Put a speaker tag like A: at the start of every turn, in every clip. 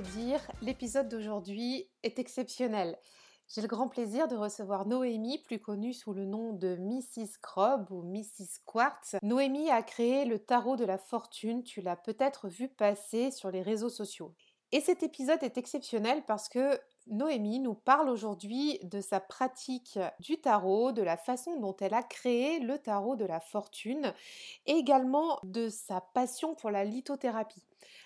A: dire, l'épisode d'aujourd'hui est exceptionnel. J'ai le grand plaisir de recevoir Noémie, plus connue sous le nom de Mrs. Crob ou Mrs. Quartz. Noémie a créé le tarot de la fortune, tu l'as peut-être vu passer sur les réseaux sociaux. Et cet épisode est exceptionnel parce que Noémie nous parle aujourd'hui de sa pratique du tarot, de la façon dont elle a créé le tarot de la fortune, également de sa passion pour la lithothérapie.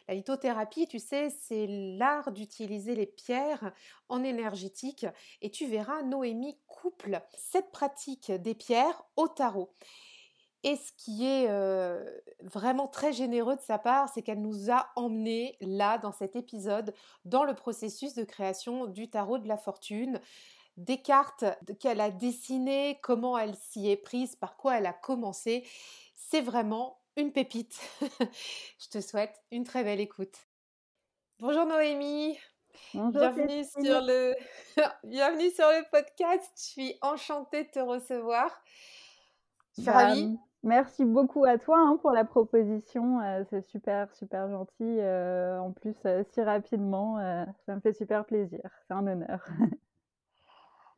A: La lithothérapie, tu sais, c'est l'art d'utiliser les pierres en énergétique et tu verras, Noémie couple cette pratique des pierres au tarot. Et ce qui est vraiment très généreux de sa part, c'est qu'elle nous a emmenés là, dans cet épisode, dans le processus de création du tarot de la fortune, des cartes qu'elle a dessinées, comment elle s'y est prise, par quoi elle a commencé. C'est vraiment une pépite. Je te souhaite une très belle écoute. Bonjour Noémie. bienvenue, sur le... bienvenue sur le podcast. Je suis enchantée de te recevoir.
B: Je suis ravie. Merci beaucoup à toi hein, pour la proposition. Euh, c'est super, super gentil. Euh, en plus, euh, si rapidement, ça me fait super plaisir. C'est un honneur.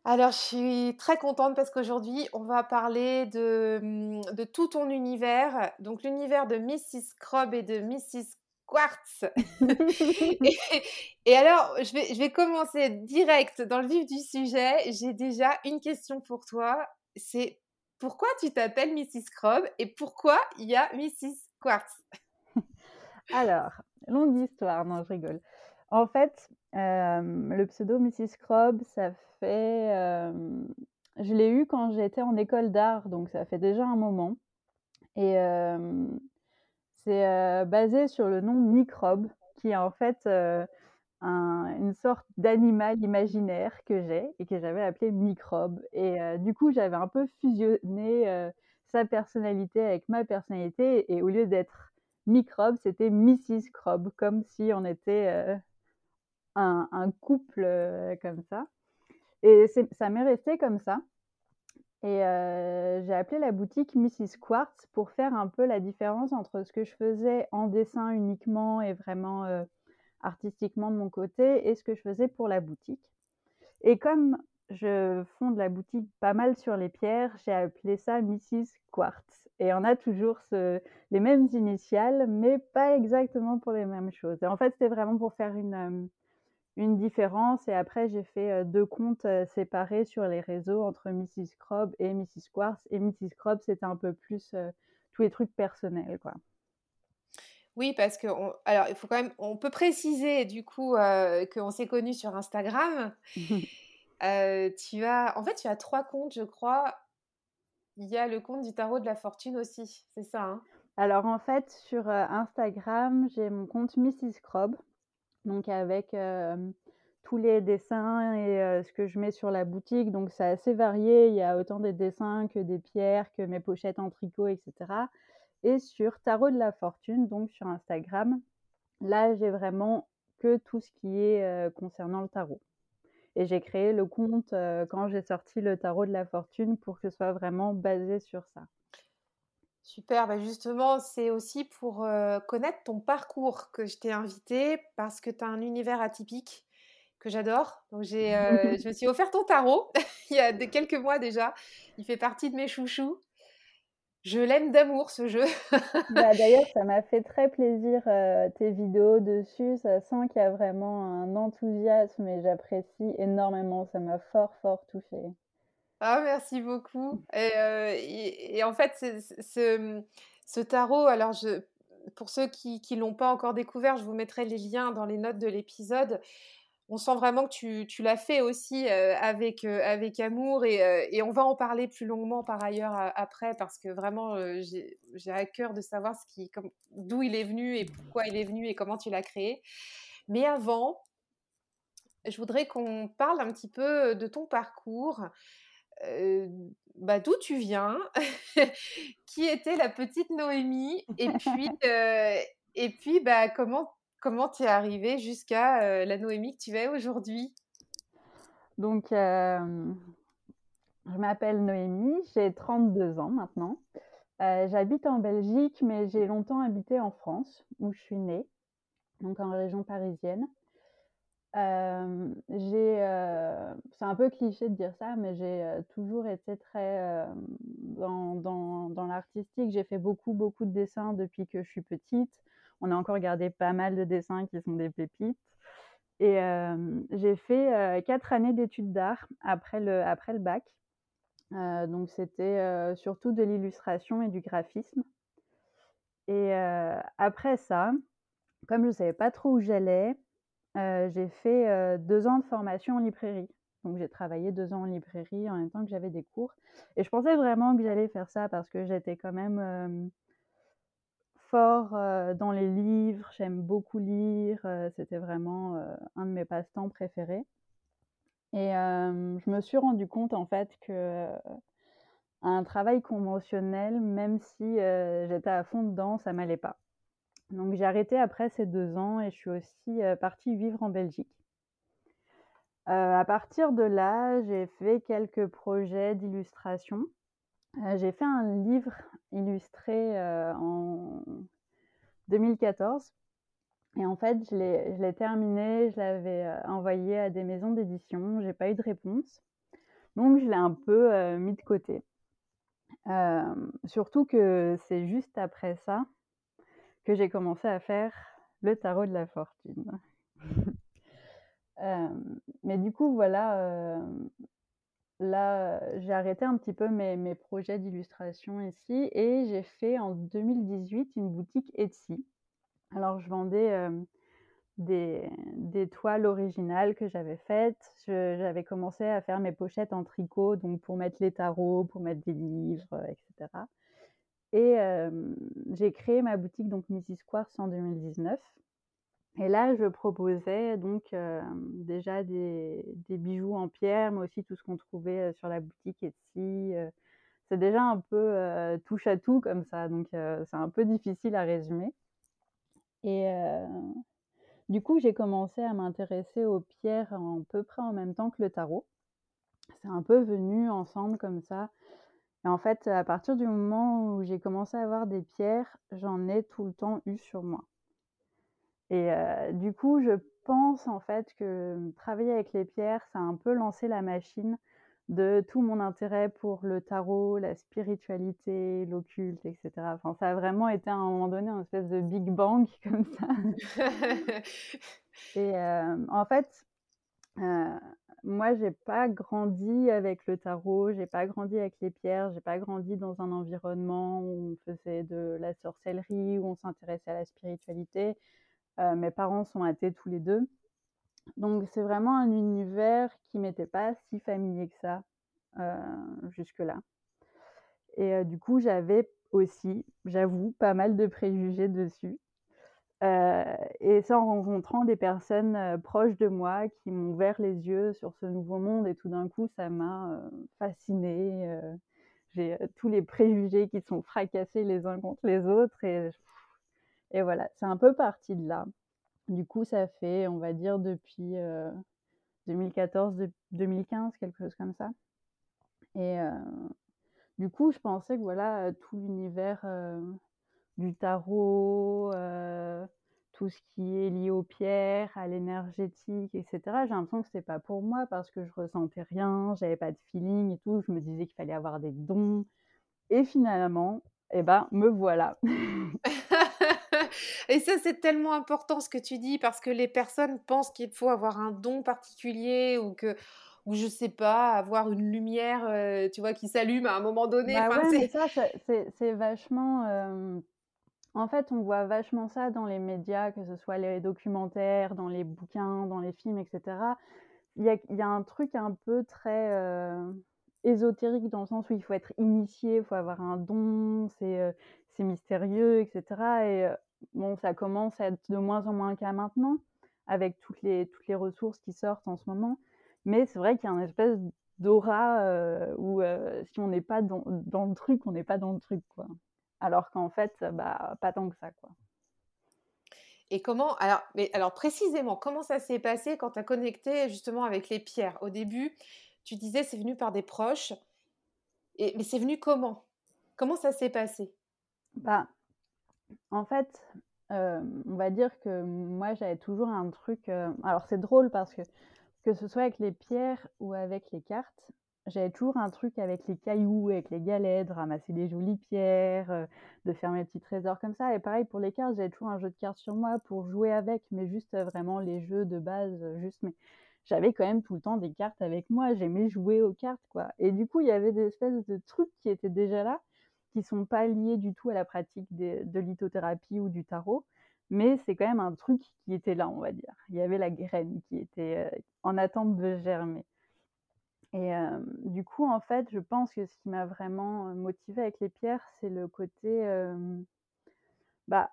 A: Alors, je suis très contente parce qu'aujourd'hui, on va parler de, mmh, de, tout ton univers. Donc, l'univers de Mrs. Crob et de Mrs. Quartz. et, alors, je vais, je vais commencer direct dans le vif du sujet. J'ai déjà une question pour toi. C'est pourquoi tu t'appelles Mrs. Crob et pourquoi il y a Mrs. Quartz?
B: Alors, longue histoire, non, je rigole. En fait, le pseudo Mrs. Crob, ça fait. je l'ai eu quand j'étais en école d'art, donc ça fait déjà un moment. Et c'est basé sur le nom microbe, qui est en fait une sorte d'animal imaginaire que j'ai et que j'avais appelé microbe. Et du coup, j'avais un peu fusionné sa personnalité avec ma personnalité. Et au lieu d'être microbe, c'était Mrs. Crob, comme si on était un, un couple comme ça. Et ça m'est resté comme ça. Et j'ai appelé la boutique Mrs. Quartz pour faire un peu la différence entre ce que je faisais en dessin uniquement et vraiment artistiquement de mon côté et ce que je faisais pour la boutique. Et comme je fonde la boutique pas mal sur les pierres, j'ai appelé ça Mrs. Quartz. Et on a toujours les mêmes initiales, mais pas exactement pour les mêmes choses. Et en fait, c'était vraiment pour faire une, une différence. Et après, j'ai fait deux comptes séparés sur les réseaux entre Mrs. Crob et Mrs. Quartz. Et Mrs. Crob, c'était un peu plus tous les trucs personnels, quoi.
A: Oui, parce que alors il faut quand même, on peut préciser du coup qu'on s'est connus sur Instagram. tu as, en fait, tu as trois comptes, je crois. Il y a le compte du tarot de la fortune aussi, c'est ça hein?
B: Alors en fait, sur Instagram, j'ai mon compte Mrs. Crob donc avec tous les dessins et ce que je mets sur la boutique. Donc c'est assez varié. Il y a autant des dessins que des pierres, que mes pochettes en tricot, etc. Et sur Tarot de la Fortune, donc sur Instagram, là j'ai vraiment que tout ce qui est concernant le tarot. Et j'ai créé le compte quand j'ai sorti le Tarot de la Fortune pour que ce soit vraiment basé sur ça.
A: Super, bah, justement, c'est aussi pour connaître ton parcours que je t'ai invité parce que tu as un univers atypique que j'adore. Donc j'ai, je me suis offert ton tarot il y a quelques mois déjà. Il fait partie de mes chouchous. Je l'aime d'amour ce jeu.
B: bah, d'ailleurs, ça m'a fait très plaisir tes vidéos dessus. Ça sent qu'il y a vraiment un enthousiasme et j'apprécie énormément. Ça m'a fort, fort touché.
A: Ah, merci beaucoup. Et, en fait, ce, ce, tarot, alors je, pour ceux qui ne l'ont pas encore découvert, je vous mettrai les liens dans les notes de l'épisode. On sent vraiment que tu, l'as fait aussi avec, avec amour et, on va en parler plus longuement par ailleurs après parce que vraiment j'ai à cœur de savoir ce qui, d'où il est venu et pourquoi il est venu et comment tu l'as créé. Mais avant, je voudrais qu'on parle un petit peu de ton parcours. bah, d'où tu viens, qui était la petite Noémie, et puis, et puis bah, comment Comment tu es arrivée jusqu'à la Noémie que tu es aujourd'hui?
B: Donc, je m'appelle Noémie, j'ai 32 ans maintenant. J'habite en Belgique, mais j'ai longtemps habité en France, où je suis née, donc en région parisienne. c'est un peu cliché de dire ça, mais j'ai toujours été très dans, dans, dans l'artistique. J'ai fait beaucoup, beaucoup de dessins depuis que je suis petite on a encore gardé pas mal de dessins qui sont des pépites. Et j'ai fait quatre années d'études d'art après le, après le bac. donc c'était surtout de l'illustration et du graphisme. Et après ça, comme je ne savais pas trop où j'allais, j'ai fait deux ans de formation en librairie. Donc j'ai travaillé deux ans en librairie en même temps que j'avais des cours. Et je pensais vraiment que j'allais faire ça parce que j'étais quand même fort dans les livres, j'aime beaucoup lire, c'était vraiment un de mes passe-temps préférés. Et je me suis rendu compte en fait que un travail conventionnel, même si j'étais à fond dedans, ça m'allait pas. Donc j'ai arrêté après ces deux ans et je suis aussi partie vivre en Belgique. à partir de là, j'ai fait quelques projets d'illustration j'ai fait un livre illustré, en 2014 et en fait, je l'ai terminé, je l'avais, envoyé à des maisons d'édition, j'ai pas eu de réponse. Donc je l'ai un peu, mis de côté. surtout que c'est juste après ça que j'ai commencé à faire le tarot de la fortune. mais du coup, voilà, là, j'ai arrêté un petit peu mes, projets d'illustration ici et j'ai fait en 2018 une boutique Etsy. Alors, je vendais des, toiles originales que j'avais faites. J'avais commencé à faire mes pochettes en tricot, donc pour mettre les tarots, pour mettre des livres, etc. Et j'ai créé ma boutique, donc Mrs. Quartz, en 2019. Et là, je proposais donc déjà des, bijoux en pierre, mais aussi tout ce qu'on trouvait sur la boutique Etsy. c'est déjà un peu touche à tout comme ça, donc c'est un peu difficile à résumer. Et du coup, j'ai commencé à m'intéresser aux pierres à peu près en même temps que le tarot. C'est un peu venu ensemble comme ça. Et en fait, à partir du moment où j'ai commencé à avoir des pierres, j'en ai tout le temps eu sur moi. Et du coup, je pense en fait que travailler avec les pierres, ça a un peu lancé la machine de tout mon intérêt pour le tarot, la spiritualité, l'occulte, etc. Enfin, ça a vraiment été à un moment donné un espèce de Big Bang comme ça. Et en fait, moi, j'ai pas grandi avec le tarot, j'ai pas grandi avec les pierres, j'ai pas grandi dans un environnement où on faisait de la sorcellerie, où on s'intéressait à la spiritualité. Euh, mes parents sont athées tous les deux. Donc c'est vraiment un univers qui m'était pas si familier que ça euh, jusque-là. Et euh, du coup, j'avais aussi, j'avoue, pas mal de préjugés dessus. et c'est en rencontrant des personnes proches de moi qui m'ont ouvert les yeux sur ce nouveau monde et tout d'un coup, ça m'a fascinée. J'ai tous les préjugés qui sont fracassés les uns contre les autres et voilà, c'est un peu parti de là. Du coup, ça fait, on va dire, depuis 2014-2015, quelque chose comme ça. Et du coup, je pensais que voilà, tout l'univers du tarot, tout ce qui est lié aux pierres, à l'énergétique, etc. J'ai l'impression que c'était pas pour moi parce que je ressentais rien, j'avais pas de feeling et tout. Je me disais qu'il fallait avoir des dons. Et finalement, eh ben, me voilà.
A: Et ça, c'est tellement important ce que tu dis parce que les personnes pensent qu'il faut avoir un don particulier ou que ou je sais pas, avoir une lumière, euh, tu vois, qui s'allume à un moment donné.
B: Bah c'est ça, c'est vachement. En fait, on voit vachement ça dans les médias, que ce soit les documentaires, dans les bouquins, dans les films et cetera. Il y a il y a un truc un peu très, heu, ésotérique dans le sens où il faut être initié, il faut avoir un don, c'est, c'est mystérieux et cetera et heu, bon, ça commence à être de moins en moins le cas maintenant, avec toutes les toutes les ressources qui sortent en ce moment. Mais c'est vrai qu'il y a un espèce d'aura, heu, où, heu, si on n'est pas dans dans le truc, on n'est pas dans le truc, quoi. Alors qu'en fait, bah, pas tant que ça, quoi.
A: Et comment alors mais alors précisément, comment ça s'est passé quand tu as connecté justement avec les pierres? Au début, tu disais c'est venu par des proches et mais c'est venu comment? Comment ça s'est passé?
B: Bah, en fait, hem, on va dire que moi, j'avais toujours un truc, heu alors c'est drôle parce que, que ce soit avec les pierres ou avec les cartes, j'avais toujours un truc avec les cailloux, avec les galets, de ramasser des jolies pierres, heu, de faire mes petits trésors comme ça. Et pareil pour les cartes, j'avais toujours un jeu de cartes sur moi pour jouer avec, mais juste, vraiment les jeux de base, juste mais j'avais quand même tout le temps des cartes avec moi, j'aimais jouer aux cartes, quoi. Et du coup, il y avait des espèces de trucs qui étaient déjà là, qui sont pas liés du tout à la pratique de lithothérapie ou du tarot, mais c'est quand même un truc qui était là, on va dire. Il y avait la graine qui était, heu, en attente de germer et hem, du coup, en fait, je pense que ce qui m'a vraiment, heu, motivée avec les pierres, c'est le côté, bah,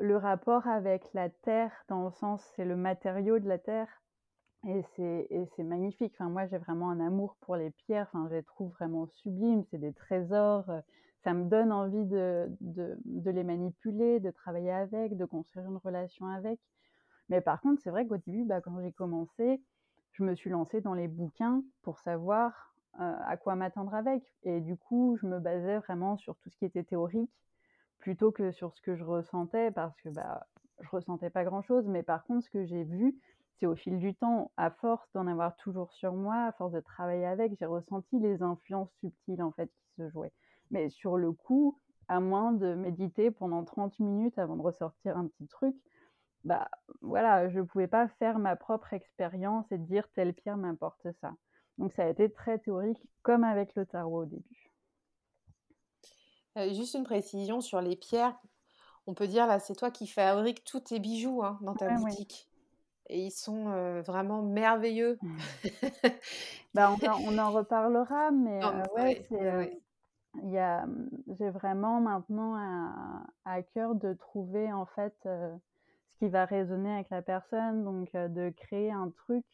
B: le rapport avec la terre dans le sens, c'est le matériau de la terre et c'est magnifique. Enfin, moi, j'ai vraiment un amour pour les pierres, enfin, je les trouve vraiment sublimes, c'est des trésors, heu, ça me donne envie de de les manipuler, de travailler avec, de construire une relation avec. Mais par contre, c'est vrai qu'au début, bah, quand j'ai commencé, je me suis lancée dans les bouquins pour savoir, heu, à quoi m'attendre avec et du coup, je me basais vraiment sur tout ce qui était théorique, plutôt que sur ce que je ressentais parce que, bah, je ressentais pas grand-chose. Mais par contre, ce que j'ai vu, c'est au fil du temps, à force d'en avoir toujours sur moi, à force de travailler avec, j'ai ressenti les influences subtiles, en fait, qui se jouaient. Mais sur le coup, à moins de méditer pendant 30 minutes avant de ressortir un petit truc, bah, voilà, je pouvais pas faire ma propre expérience et dire: «Telle pierre m'apporte ça». Donc ça a été très théorique, comme avec le tarot au début.
A: Heu, juste une précision sur les pierres. On peut dire là, c'est toi qui fabriques tous tes bijoux, hein, dans ta
B: Ouais,
A: boutique et ils sont, vraiment merveilleux.
B: Bah, on en on en reparlera, mais ouais, mmh, j'ai vraiment maintenant à à cœur de trouver en fait, ce qui va résonner avec la personne, donc de créer un truc.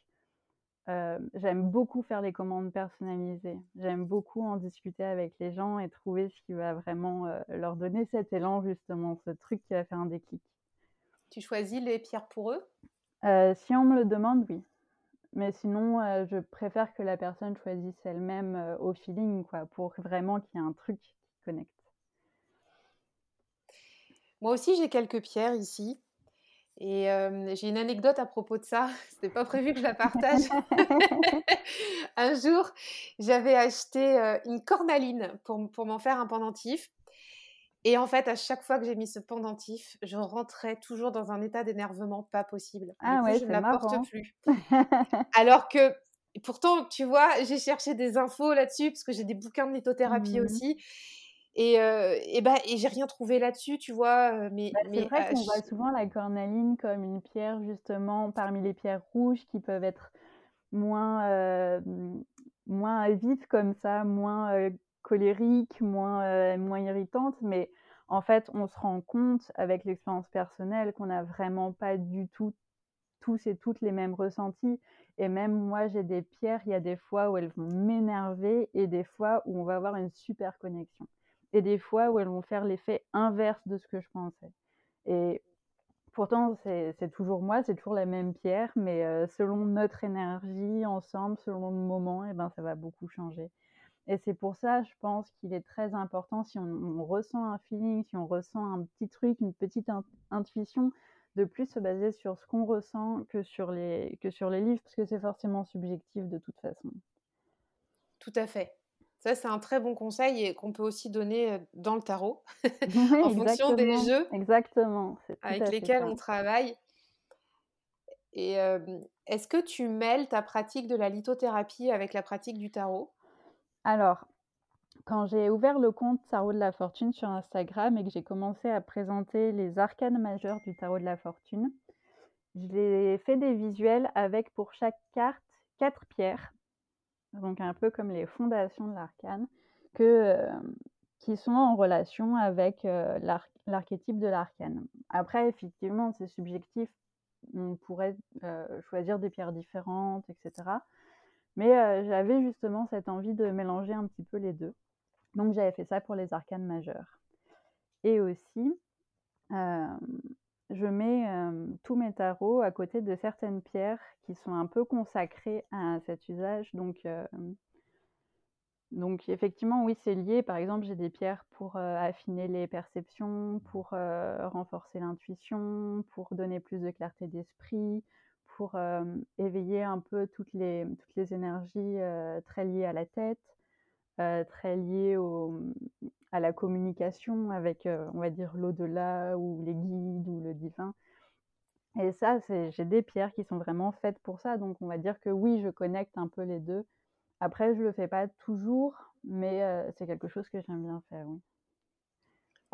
B: J'aime beaucoup faire les commandes personnalisées. J'aime beaucoup en discuter avec les gens et trouver ce qui va vraiment, leur donner cet élan justement, ce truc qui va faire un déclic.
A: Tu choisis les pierres pour eux?
B: Heu, si on me le demande, oui. Mais sinon, heu, je préfère que la personne choisisse elle-même, heu, au feeling quoi, pour vraiment qu'il y ait un truc qui connecte.
A: Moi aussi, j'ai quelques pierres ici et hem, j'ai une anecdote à propos de ça. C'était pas prévu que je la partage. Un jour, j'avais acheté, heu, une cornaline pour m pour m'en faire un pendentif et en fait, à chaque fois que j'ai mis ce pendentif, je rentrais toujours dans un état d'énervement pas possible.
B: Ah
A: coup,
B: ouais,
A: je ne
B: c'est
A: la porte
B: marrant.
A: plus. Alors que pourtant, tu vois, j'ai cherché des infos là-dessus parce que j'ai des bouquins de lithothérapie
B: Mmh mh.
A: aussi et heu et bah et j'ai rien trouvé là-dessus, tu vois? Heu, mais
B: Bah, c'est vrai
A: à
B: qu'on voit souvent la cornaline comme une pierre justement parmi les pierres rouges qui peuvent être moins, hem, moins vives comme ça, moins, heu, colériques, moins, heu, moins irritantes. Mais en fait, on se rend compte avec l'expérience personnelle qu'on n'a vraiment pas du tout tous et toutes les mêmes ressentis. Et même moi, j'ai des pierres, il y a des fois où elles vont m'énerver et des fois où on va avoir une super connexion. Et des fois où elles vont faire l'effet inverse de ce que je pensais. Et pourtant c'est toujours moi, c'est toujours la même pierre mais heu, selon notre énergie ensemble, selon le moment et ben, ça va beaucoup changer et c'est pour ça, je pense qu'il est très important si on on ressent un feeling, si on ressent un petit truc, une petite int intuition, de plus se baser sur ce qu'on ressent que sur les que sur les livres, parce que c'est forcément subjectif de toute façon.
A: tout à fait. Ça, c'est un très bon conseil et qu'on peut aussi donner, heu, dans le tarot
B: Oui,
A: en fonction des jeux
B: exactement,
A: avec lesquels
B: ça.
A: on travaille et hem, est-ce que tu mêles ta pratique de la lithothérapie avec la pratique du tarot?
B: Alors quand j'ai ouvert le compte Tarot de la Fortune sur Instagram et que j'ai commencé à présenter les arcanes majeurs du Tarot de la Fortune, j'ai fait des visuels avec pour chaque carte quatre pierres, donc un peu comme les fondations de l'arcane, que, qui sont en relation avec l'archétype de l'arcane. Après, effectivement, c'est subjectif, on pourrait choisir des pierres différentes, etc. Mais j'avais justement cette envie de mélanger un petit peu les deux. Donc j'avais fait ça pour les arcanes majeures. Et aussi, je mets tous mes tarots à côté de certaines pierres qui sont un peu consacrées à cet usage. Donc, donc effectivement, oui, c'est lié. Par exemple, j'ai des pierres pour affiner les perceptions, pour renforcer l'intuition, pour donner plus de clarté d'esprit, pour éveiller un peu toutes les, toutes les énergies très liées à la tête. Très lié à la communication avec, on va dire, l'au-delà ou les guides ou le divin. Et ça, j'ai des pierres qui sont vraiment faites pour ça. Donc, on va dire que oui, je connecte un peu les deux. Après, je le fais pas toujours, mais c'est quelque chose que j'aime bien faire, oui.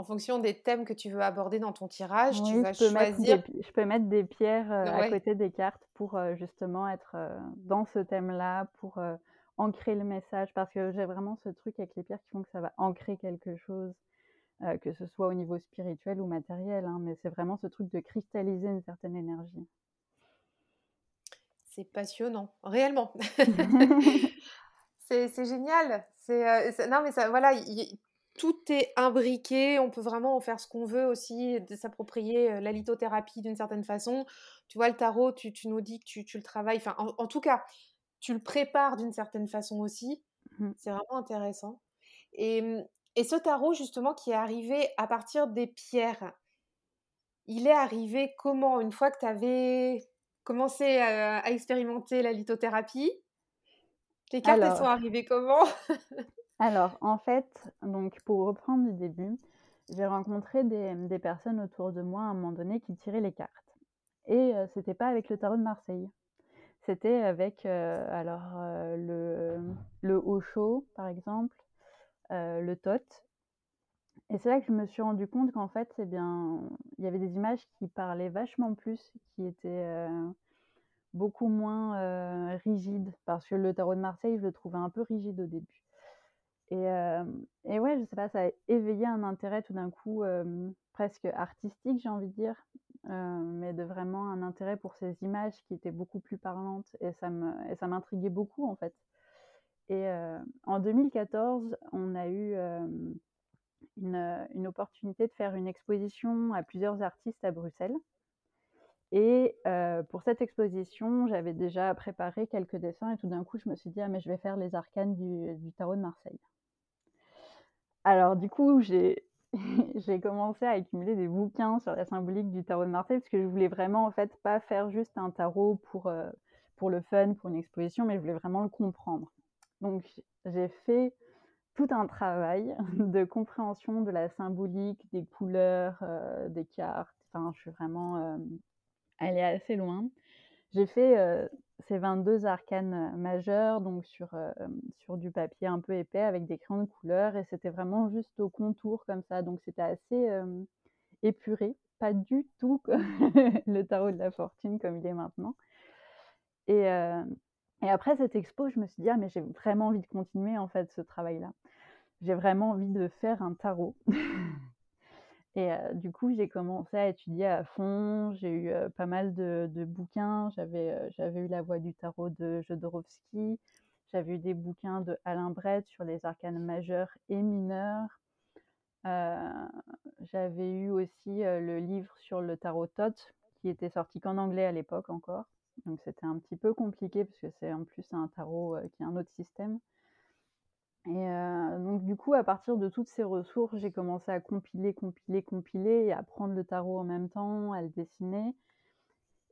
A: En fonction des thèmes que tu veux aborder dans ton tirage, tu vas
B: je peux
A: choisir.
B: Mettre des, je peux mettre des pierres à côté des cartes pour justement être dans ce thème-là, pour ancrer le message parce que j'ai vraiment ce truc avec les pierres qui font que ça va ancrer quelque chose, euh, que ce soit au niveau spirituel ou matériel, hein, mais c'est vraiment ce truc de cristalliser une certaine énergie.
A: C'est passionnant, réellement. c'est génial. Euh, c'est non mais ça, voilà, tout est imbriqué. On peut vraiment en faire ce qu'on veut aussi, de s'approprier euh, la lithothérapie d'une certaine façon. Tu vois, le tarot, tu, tu nous dis que tu, tu le travailles. Enfin, en, tout cas, tu le prépares d'une certaine façon aussi. Mmh. C'est vraiment intéressant. Mmh, et, ce tarot, justement, qui est arrivé à partir des pierres, il est arrivé comment? Une fois que tu avais commencé à, expérimenter la lithothérapie, les cartes, sont arrivées comment?
B: Alors, en fait, donc pour reprendre du début, j'ai rencontré des, personnes autour de moi à un moment donné qui tiraient les cartes. Et ce c'était pas avec le tarot de Marseille c'était avec alors le, le Osho, par exemple, le Tot. Et c'est là que je me suis rendu compte qu'en fait, c'est bien, il y avait des images qui parlaient vachement plus, qui étaient beaucoup moins rigides, parce que le tarot de Marseille, je le trouvais un peu rigide au début. Et, ouais, je sais pas, ça a éveillé un intérêt tout d'un coup presque artistique, j'ai envie de dire, mais de vraiment un intérêt pour ces images qui étaient beaucoup plus parlantes et ça m'intriguait beaucoup en fait. Et en 2014, on a eu une, opportunité de faire une exposition à plusieurs artistes à Bruxelles. Et pour cette exposition, j'avais déjà préparé quelques dessins et tout d'un coup, je me suis dit, ah mais je vais faire les arcanes du tarot de Marseille. Alors du coup, j'ai commencé à accumuler des bouquins sur la symbolique du tarot de Marseille parce que je voulais vraiment en fait pas faire juste un tarot pour, euh, pour le fun, pour une exposition, mais je voulais vraiment le comprendre. Donc j'ai fait tout un travail de compréhension de la symbolique, des couleurs, euh, des cartes. Enfin, je suis vraiment euh, allée assez loin. J'ai fait ces 22 arcanes majeurs, donc sur, sur du papier un peu épais avec des crayons de couleur, et c'était vraiment juste au contour comme ça, donc c'était assez épuré, pas du tout le tarot de la fortune comme il est maintenant. Et, et après cette expo, je me suis dit, ah mais j'ai vraiment envie de continuer en fait ce travail-là. J'ai vraiment envie de faire un tarot. Et du coup, j'ai commencé à étudier à fond. J'ai eu pas mal de, bouquins. J'avais j'avais eu La Voix du Tarot de Jodorowsky. J'avais eu des bouquins de Alain Brett sur les arcanes majeurs et mineurs. J'avais eu aussi le livre sur le tarot Tot, qui était sorti qu'en anglais à l'époque encore. Donc c'était un petit peu compliqué parce que c'est en plus un tarot qui est un autre système. Et donc du coup, à partir de toutes ces ressources, j'ai commencé à compiler, compiler, compiler et à prendre le tarot en même temps, à le dessiner.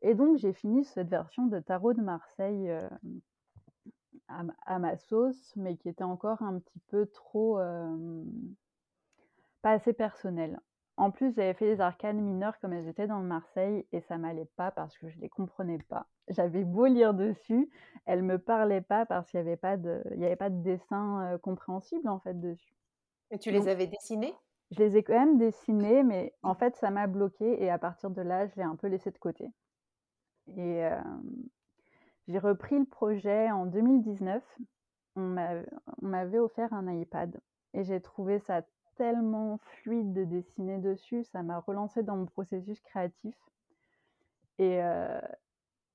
B: Et donc j'ai fini cette version de tarot de Marseille à, ma sauce, mais qui était encore un petit peu trop pas assez personnelle. En plus, j'avais fait les arcanes mineures comme elles étaient dans le Marseille et ça m'allait pas parce que je les comprenais pas. J'avais beau lire dessus, elle me parlait pas parce qu'il y avait pas de il y avait pas de dessin, compréhensible, en fait, dessus.
A: Et tu les avais dessinés?
B: Je les ai quand même dessinés, mais en fait, ça m'a bloquée et à partir de là, je l'ai un peu laissé de côté. Et j'ai repris le projet en 2019. On m'avait offert un iPad et j'ai trouvé ça tellement fluide de dessiner dessus, ça m'a relancée dans mon processus créatif et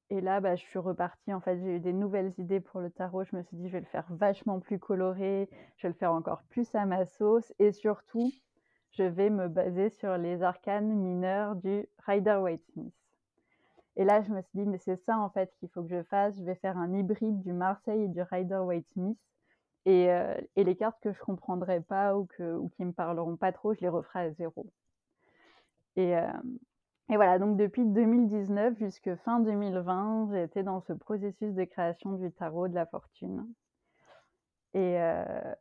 B: et là, bah, je suis repartie, en fait, j'ai eu des nouvelles idées pour le tarot. Je me suis dit: «Je vais le faire vachement plus coloré, je vais le faire encore plus à ma sauce et surtout, je vais me baser sur les arcanes mineurs du Rider-Waite-Smith». Et là, je me suis dit: «Mais c'est ça, en fait, qu'il faut que je fasse. Je vais faire un hybride du Marseille et du Rider-Waite-Smith heu et les cartes que je comprendrai pas ou que ou qui me parleront pas trop, je les referai à zéro. Et hem et voilà, donc depuis 2019 jusque fin 2020, j'ai été dans ce processus de création du tarot de la fortune. Et, euh,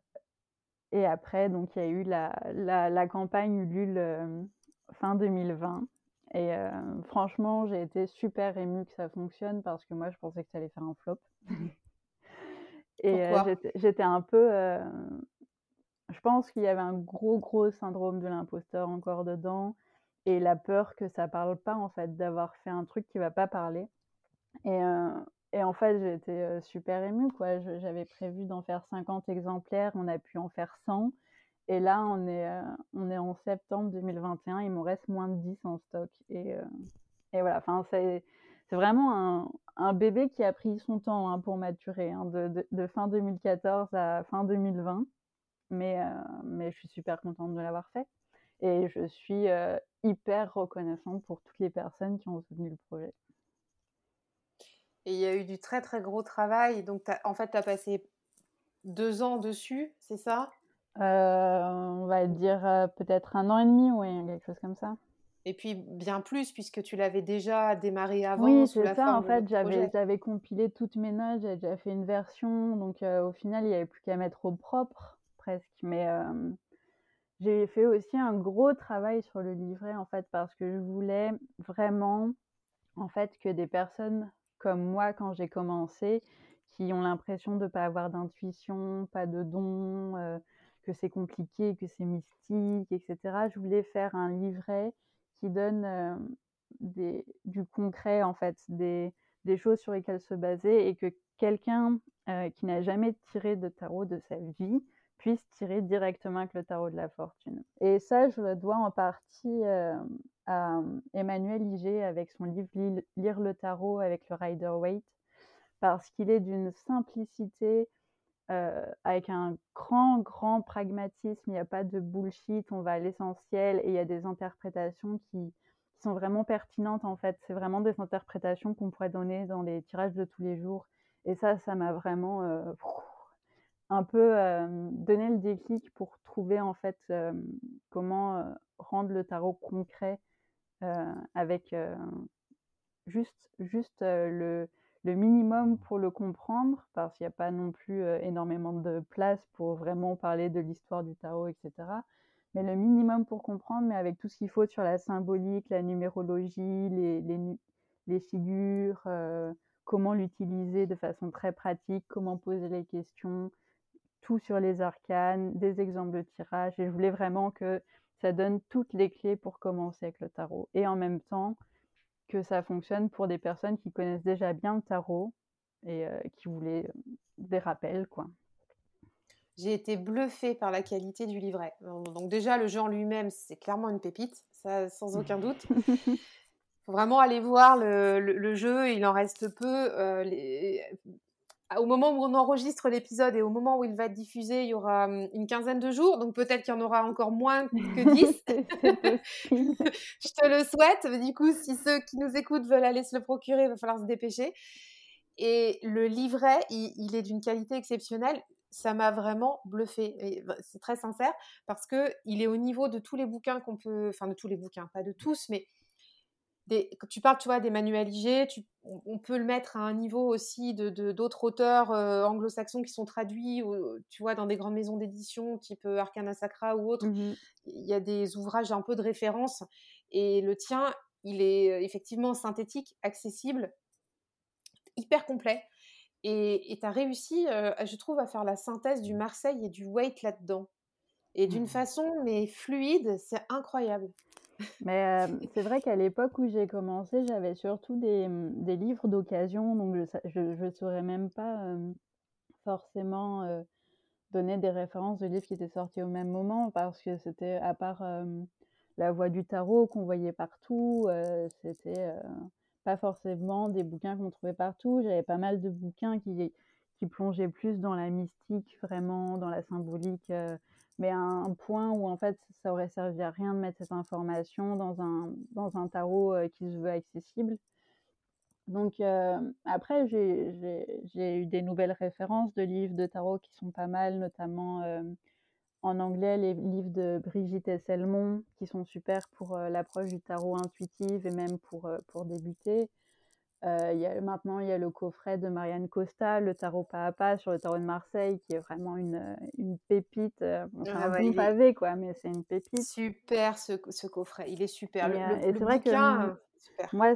B: et après, donc il y a eu la, la, la campagne Ulule euh, fin 2020. Et euh, franchement, j'ai été super émue que ça fonctionne parce que moi, je pensais que ça allait faire un flop.
A: et
B: j'étais un peu. je pense qu'il y avait un gros, gros syndrome de l'imposteur encore dedans et la peur que ça parle pas en fait, d'avoir fait un truc qui va pas parler. Et, et en fait, j'étais super émue quoi. J'avais prévu d'en faire 50 exemplaires, on a pu en faire 100. Et là, on est, on est en septembre 2021, il me reste moins de 10 en stock. Et, voilà, enfin, c'est, vraiment un, bébé qui a pris son temps hein, pour maturer, hein, de, fin 2014 à fin 2020. Mais, mais je suis super contente de l'avoir fait. Et je suis hyper reconnaissante pour toutes les personnes qui ont soutenu le projet.
A: Et il y a eu du très très gros travail. Donc en fait, tu as passé deux ans dessus, c'est ça?
B: On va dire peut-être un an et demi, oui, quelque chose comme ça.
A: Et puis bien plus, puisque tu l'avais déjà démarré avant.
B: Oui, c'est ça, en fait, j'avais compilé toutes mes notes, j'avais déjà fait une version. Donc au final, il n'y avait plus qu'à mettre au propre, presque. Mais j'ai fait aussi un gros travail sur le livret, en fait, parce que je voulais vraiment, en fait, que des personnes comme moi, quand j'ai commencé, qui ont l'impression de ne pas avoir d'intuition, pas de don, euh, que c'est compliqué, que c'est mystique, etc. Je voulais faire un livret qui donne euh, du concret, en fait, des, des, choses sur lesquelles se baser et que quelqu'un euh, qui n'a jamais tiré de tarot de sa vie puisse tirer directement avec le tarot de la fortune. Et ça, je le dois en partie euh, à Emmanuel Iger avec son livre Lire le tarot avec le Rider Waite, parce qu'il est d'une simplicité, euh, avec un grand, grand pragmatisme. Il n'y a pas de bullshit, on va à l'essentiel et il y a des interprétations qui, sont vraiment pertinentes en fait. C'est vraiment des interprétations qu'on pourrait donner dans les tirages de tous les jours. Et ça, ça m'a vraiment euh, un peu donner le déclic pour trouver en fait comment rendre le tarot concret avec juste, juste le, le, minimum pour le comprendre, parce qu'il n'y a pas non plus énormément de place pour vraiment parler de l'histoire du tarot, etc. Mais le minimum pour comprendre, mais avec tout ce qu'il faut sur la symbolique, la numérologie, les, les, les figures, comment l'utiliser de façon très pratique, comment poser les questions, tout sur les arcanes, des exemples de tirage. Et je voulais vraiment que ça donne toutes les clés pour commencer avec le tarot. Et en même temps, que ça fonctionne pour des personnes qui connaissent déjà bien le tarot et euh, qui voulaient euh, des rappels, quoi.
A: J'ai été bluffée par la qualité du livret. Donc déjà, le en lui-même, c'est clairement une pépite, ça sans aucun doute. Il faut vraiment aller voir le, jeu, il en reste peu. Euh, les au moment où on enregistre l'épisode et au moment où il va être diffusé, il y aura hum, une quinzaine de jours, donc peut-être qu'il y en aura encore moins que 10. je te le souhaite. Du coup, si ceux qui nous écoutent veulent aller se le procurer, il va falloir se dépêcher. Et le livret, il, est d'une qualité exceptionnelle. Ça m'a vraiment bluffé. Bah, c'est très sincère parce que il est au niveau de tous les bouquins qu'on peut, enfin de tous les bouquins, pas de tous, mais tu parles, tu vois, d'Emmanuel Iger, tu, on, peut le mettre à un niveau aussi de, d'autres auteurs euh, anglo-saxons qui sont traduits, tu vois, dans des grandes maisons d'édition, type euh, Arcana Sacra ou autre. Mmh il y a des ouvrages un peu de référence. Et le tien, il est euh, effectivement synthétique, accessible. hyper complet. Et tu as réussi, je trouve, à faire la synthèse du Marseille et du Wait là-dedans. Et d'une mmh. façon, mais fluide, c'est incroyable.
B: Mais c'est vrai qu'à l'époque où j'ai commencé, j'avais surtout des, mmh, des livres d'occasion, donc je ne saurais même pas forcément donner des références de livres qui étaient sortis au même moment, parce que c'était, à part La Voix du Tarot qu'on voyait partout, c'était pas forcément des bouquins qu'on trouvait partout. J'avais pas mal de bouquins qui, qui plongeaient plus dans la mystique, vraiment, dans la symbolique mais à un point où en fait ça aurait servi à rien de mettre cette information dans un, dans un tarot qui se veut accessible. Donc après, j'ai eu des nouvelles références de livres de tarot qui sont pas mal, notamment en anglais les livres de Brigitte Esselmont qui sont super pour l'approche du tarot intuitive et même pour, pour débuter. Euh, y a, maintenant, il y a le coffret de Marianne Costa, le tarot pas à pas sur le tarot de Marseille, qui est vraiment une, une pépite. Euh, enfin, ah un bon pavé, quoi, mais c'est une pépite.
A: Super ce, ce, coffret, il est super.
B: Et, euh, c'est vrai que moi,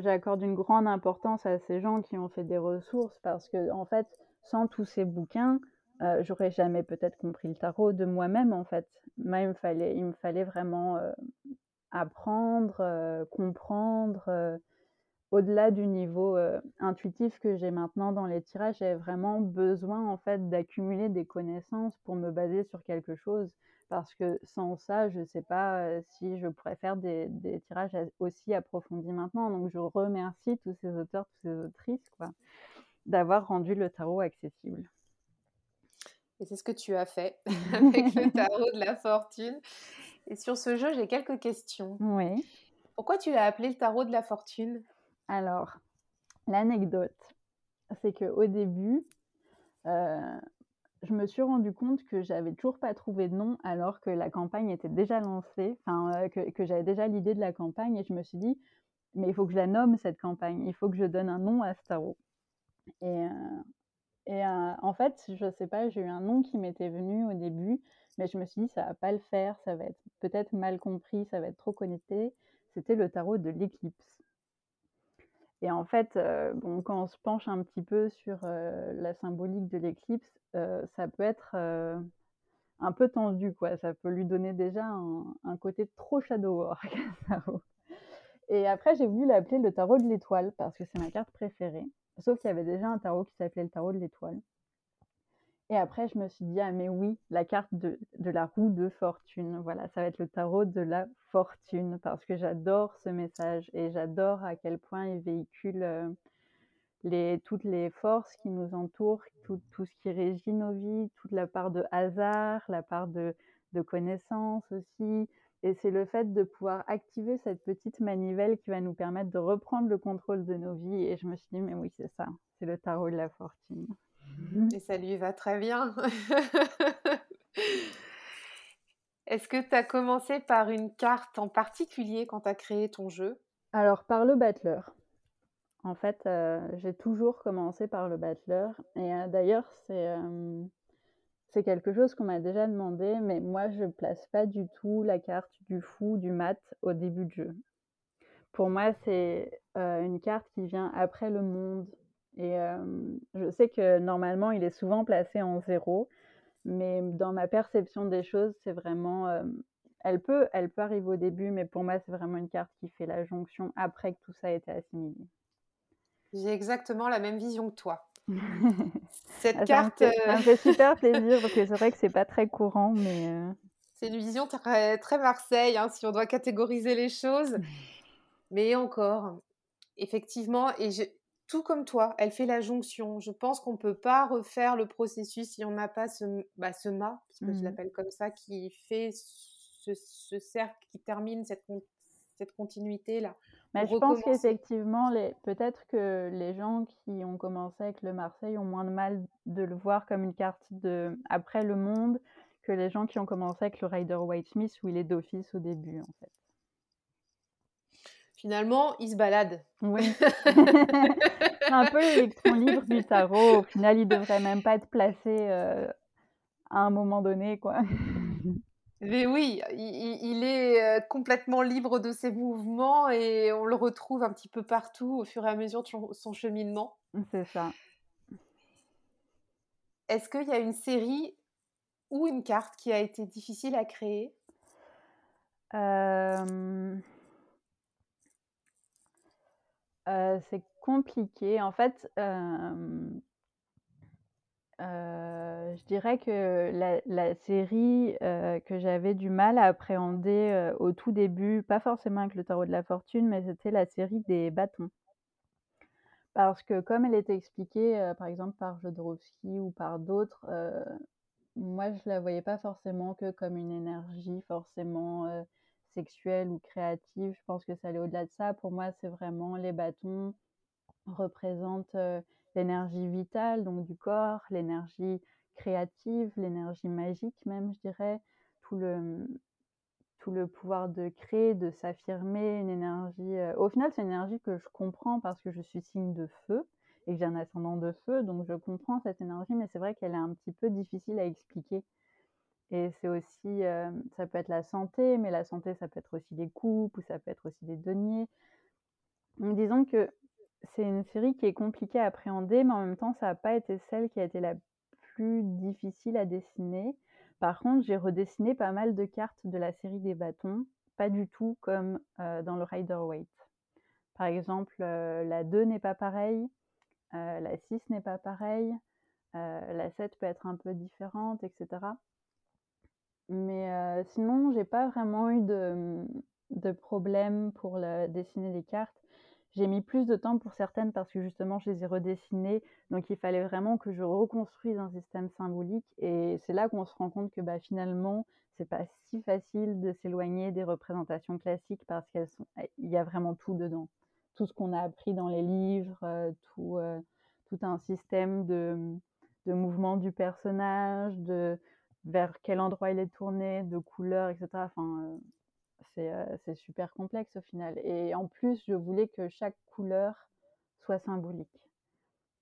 B: j'accorde une grande importance à ces gens qui ont fait des ressources parce que, en fait, sans tous ces bouquins, euh, j'aurais jamais peut-être compris le tarot de moi-même, en fait. Moi, il me fallait, il me fallait vraiment apprendre, comprendre au-delà du niveau intuitif que j'ai maintenant dans les tirages, j'ai vraiment besoin en fait d'accumuler des connaissances pour me baser sur quelque chose. Parce que sans ça, je ne sais pas si je pourrais faire des, des, tirages aussi approfondis maintenant. Donc je remercie tous ces auteurs, toutes ces autrices, quoi, d'avoir rendu le tarot accessible.
A: Et c'est ce que tu as fait avec le tarot de la fortune. Et sur ce jeu, j'ai quelques questions.
B: Oui.
A: Pourquoi tu l'as appelé le tarot de la fortune?
B: Alors, l'anecdote, c'est qu'au début, euh, je me suis rendu compte que j'avais toujours pas trouvé de nom alors que la campagne était déjà lancée, enfin euh, que, j'avais déjà l'idée de la campagne et je me suis dit, mais il faut que je la nomme cette campagne, il faut que je donne un nom à ce tarot. Et, euh, et en fait, je sais pas, j'ai eu un nom qui m'était venu au début, mais je me suis dit, ça va pas le faire, ça va être peut-être mal compris, ça va être trop connecté. C'était le tarot de l'éclipse. Et en fait, bon, quand on se penche un petit peu sur la symbolique de l'éclipse, ça peut être un peu tendu, quoi. Ça peut lui donner déjà un, côté trop shadow war. Et après, j'ai voulu l'appeler le tarot de l'étoile parce que c'est ma carte préférée. Sauf qu'il y avait déjà un tarot qui s'appelait le tarot de l'étoile. Et après, je me suis dit, ah mais oui, la carte de, la roue de fortune. Voilà, ça va être le tarot de la fortune parce que j'adore ce message et j'adore à quel point il véhicule euh, les, toutes les forces qui nous entourent, tout, tout, ce qui régit nos vies, toute la part de hasard, la part de, de connaissance aussi. Et c'est le fait de pouvoir activer cette petite manivelle qui va nous permettre de reprendre le contrôle de nos vies. Et je me suis dit, mais oui, c'est ça, c'est le tarot de la fortune.
A: Mmh Et ça lui va très bien. Est-ce que tu as commencé par une carte en particulier quand tu as créé ton jeu?
B: Alors, par le battleur. En fait, euh, j'ai toujours commencé par le battleur. Et euh, d'ailleurs, c'est euh, c'est quelque chose qu'on m'a déjà demandé, mais moi, je ne place pas du tout la carte du fou, du mat au début du jeu. Pour moi, c'est une carte qui vient après le monde, et je sais que normalement, il est souvent placé en zéro, mais dans ma perception des choses, c'est vraiment. elle, peut, elle peut arriver au début, mais pour moi, c'est vraiment une carte qui fait la jonction après que tout ça a été assimilé.
A: J'ai exactement la même vision que toi. Cette
B: ah,
A: carte.
B: Ça me, fait, super plaisir parce que c'est vrai que c'est pas très courant, mais.
A: C'est une vision très, très Marseille, hein, si on doit catégoriser les choses. Mais encore, effectivement, et tout comme toi, elle fait la jonction. Je pense qu'on ne peut pas refaire le processus si on n'a pas ce, bah, ce mât, parce que je mmh l'appelle comme ça, qui fait ce, cercle, qui termine cette, cette continuité-là.
B: Mais je pense qu'effectivement, peut-être que les gens qui ont commencé avec le Marseille ont moins de mal de le voir comme une carte de après le monde que les gens qui ont commencé avec le Rider White Smith où il est d'office au début, en fait
A: finalement, il se balade.
B: Oui. un peu l'électron libre du tarot. Au final, il devrait même pas être placé euh, à un moment donné, quoi.
A: Mais oui, il, est euh, complètement libre de ses mouvements et on le retrouve un petit peu partout au fur et à mesure de son cheminement.
B: C'est ça.
A: Est-ce qu'il y a une série ou une carte qui a été difficile à créer?
B: C'est compliqué. En fait, je dirais que la série, que j'avais du mal à appréhender, au tout début, pas forcément avec le tarot de la fortune, mais c'était la série des bâtons. Parce que comme elle était expliquée, par exemple par Jodorowsky ou par d'autres, moi je la voyais pas forcément que comme une énergie forcément, sexuelle ou créative. Je pense que ça allait au-delà de ça. Pour moi, c'est vraiment les bâtons représentent, l'énergie vitale, donc du corps, l'énergie créative, l'énergie magique même, je dirais, tout le, tout le pouvoir de créer, de s'affirmer, une énergie. Euh, au final, c'est une énergie que je comprends parce que je suis signe de feu et que j'ai un ascendant de feu, donc je comprends cette énergie, mais c'est vrai qu'elle est un petit peu difficile à expliquer. Et c'est aussi, ça peut être la santé, mais la santé, ça peut être aussi les coupes, ou ça peut être aussi les deniers. Donc disons que c'est une série qui est compliquée à appréhender, mais en même temps, ça n'a pas été celle qui a été la plus difficile à dessiner. Par contre, j'ai redessiné pas mal de cartes de la série des bâtons, pas du tout comme dans le Rider-Waite. Par exemple, la 2 n'est pas pareille, la 6 n'est pas pareille, la 7 peut être un peu différente, etc. Mais sinon, j'ai pas vraiment eu de, de problème pour dessiner les cartes. J'ai mis plus de temps pour certaines parce que justement, je les ai redessinées. Donc, il fallait vraiment que je reconstruise un système symbolique. Et c'est là qu'on se rend compte que bah, finalement, c'est pas si facile de s'éloigner des représentations classiques parce qu'il y a vraiment tout dedans. Tout ce qu'on a appris dans les livres, euh, tout, euh, tout un système de, de mouvement du personnage, de vers quel endroit il est tourné, de couleurs, etc. Enfin, euh, c'est super complexe au final. Et en plus, je voulais que chaque couleur soit symbolique.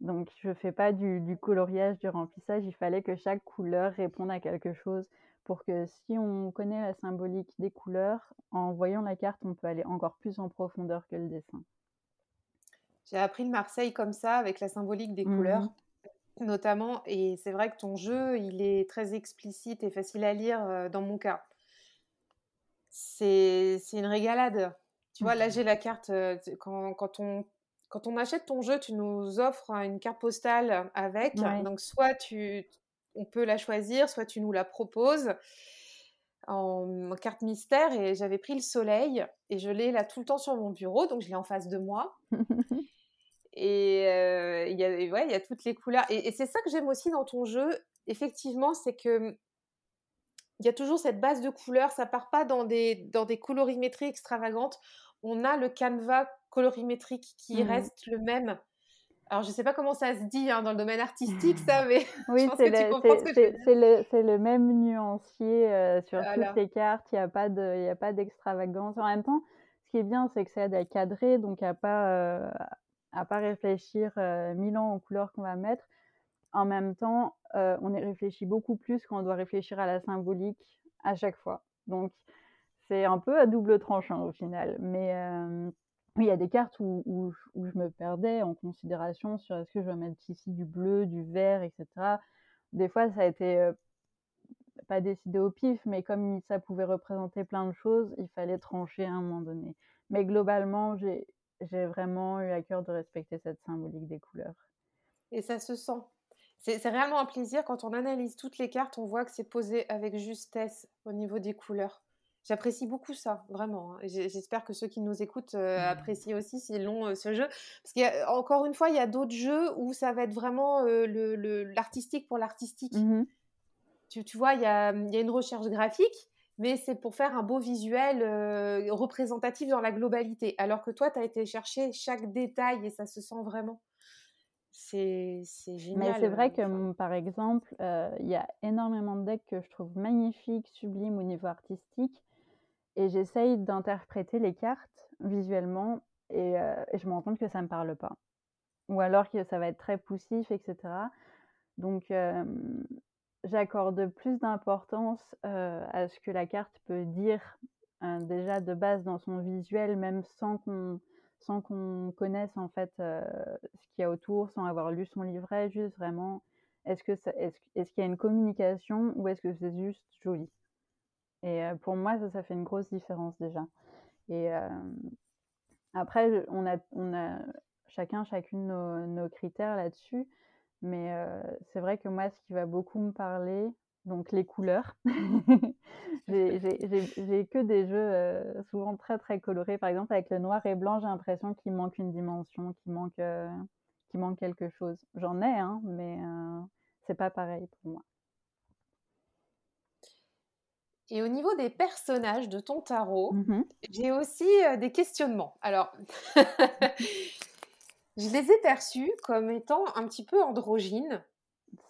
B: Donc, je ne fais pas du, coloriage, du remplissage. Il fallait que chaque couleur réponde à quelque chose pour que si on connaît la symbolique des couleurs, en voyant la carte, on peut aller encore plus en profondeur que le dessin.
A: J'ai appris le Marseille comme ça, avec la symbolique des couleurs, mmh notamment. Et c'est vrai que ton jeu, il est très explicite et facile à lire dans mon cas c'est une régalade. Tu vois, là, j'ai la carte. Quand, quand, on, quand on achète ton jeu, tu nous offres une carte postale avec. Donc, soit tu, on peut la choisir, soit tu nous la proposes en, carte mystère. Et j'avais pris le soleil et je l'ai là tout le temps sur mon bureau. Donc, je l'ai en face de moi. et il y, a, ouais, y a toutes les couleurs. Et, et c'est ça que j'aime aussi dans ton jeu. Effectivement, c'est que il y a toujours cette base de couleurs, ça part pas dans des, dans des colorimétries extravagantes. On a le canevas colorimétrique qui mmh reste le même. Alors, je ne sais pas comment ça se dit hein, dans le domaine artistique, ça, mais
B: oui, c'est le, le, le, même nuancier euh, sur toutes les cartes. Il n'y a pas d'extravagance. en même temps, ce qui est bien, c'est que ça aide à cadrer, donc à pas, euh, à pas réfléchir euh, mille ans aux couleurs qu'on va mettre. En même temps, euh, on y réfléchit beaucoup plus quand on doit réfléchir à la symbolique à chaque fois. Donc, c'est un peu à double tranchant au final. Mais euh, il y a des cartes où, je me perdais en considération sur est-ce que je vais mettre ici du bleu, du vert, etc. Des fois, ça a été pas décidé au pif, mais comme ça pouvait représenter plein de choses, il fallait trancher à un moment donné. Mais globalement, j'ai vraiment eu à cœur de respecter cette symbolique des couleurs.
A: Et ça se sent c'est réellement un plaisir quand on analyse toutes les cartes, on voit que c'est posé avec justesse au niveau des couleurs. J'apprécie beaucoup ça, vraiment. Hein, j'espère que ceux qui nous écoutent euh, mmh. apprécient aussi s'ils l'ont euh, ce jeu. Parce qu'encore une fois, il y a d'autres jeux où ça va être vraiment euh, l'artistique pour l'artistique. Mmh tu, tu, vois, il y a, y a, une recherche graphique, mais c'est pour faire un beau visuel représentatif dans la globalité. Alors que toi, tu as été chercher chaque détail et ça se sent vraiment. C'est génial.
B: Mais c'est vrai que, par exemple, il y a énormément de decks que je trouve magnifiques, sublimes au niveau artistique. Et j'essaye d'interpréter les cartes visuellement et, je me rends compte que ça ne me parle pas. Ou alors que ça va être très poussif, etc. Donc, j'accorde plus d'importance à ce que la carte peut dire déjà de base dans son visuel, même sans qu'on sans qu'on connaisse en fait ce qu'il y a autour, sans avoir lu son livret, juste vraiment est-ce que est-ce, qu'il y a une communication ou est-ce que c'est juste joli? Et pour moi, ça, ça fait une grosse différence déjà. Et après, on a, on a chacun, chacune nos, nos critères là-dessus. Mais c'est vrai que moi, ce qui va beaucoup me parler, donc les couleurs. j'ai que des jeux souvent très très colorés. Par exemple, avec le noir et blanc, j'ai l'impression qu'il manque une dimension, qu'il manque, manque quelque chose. J'en ai, hein, mais c'est pas pareil pour moi.
A: Et au niveau des personnages de ton tarot, mmh j'ai aussi des questionnements. Alors, je les ai perçus comme étant un petit peu androgynes.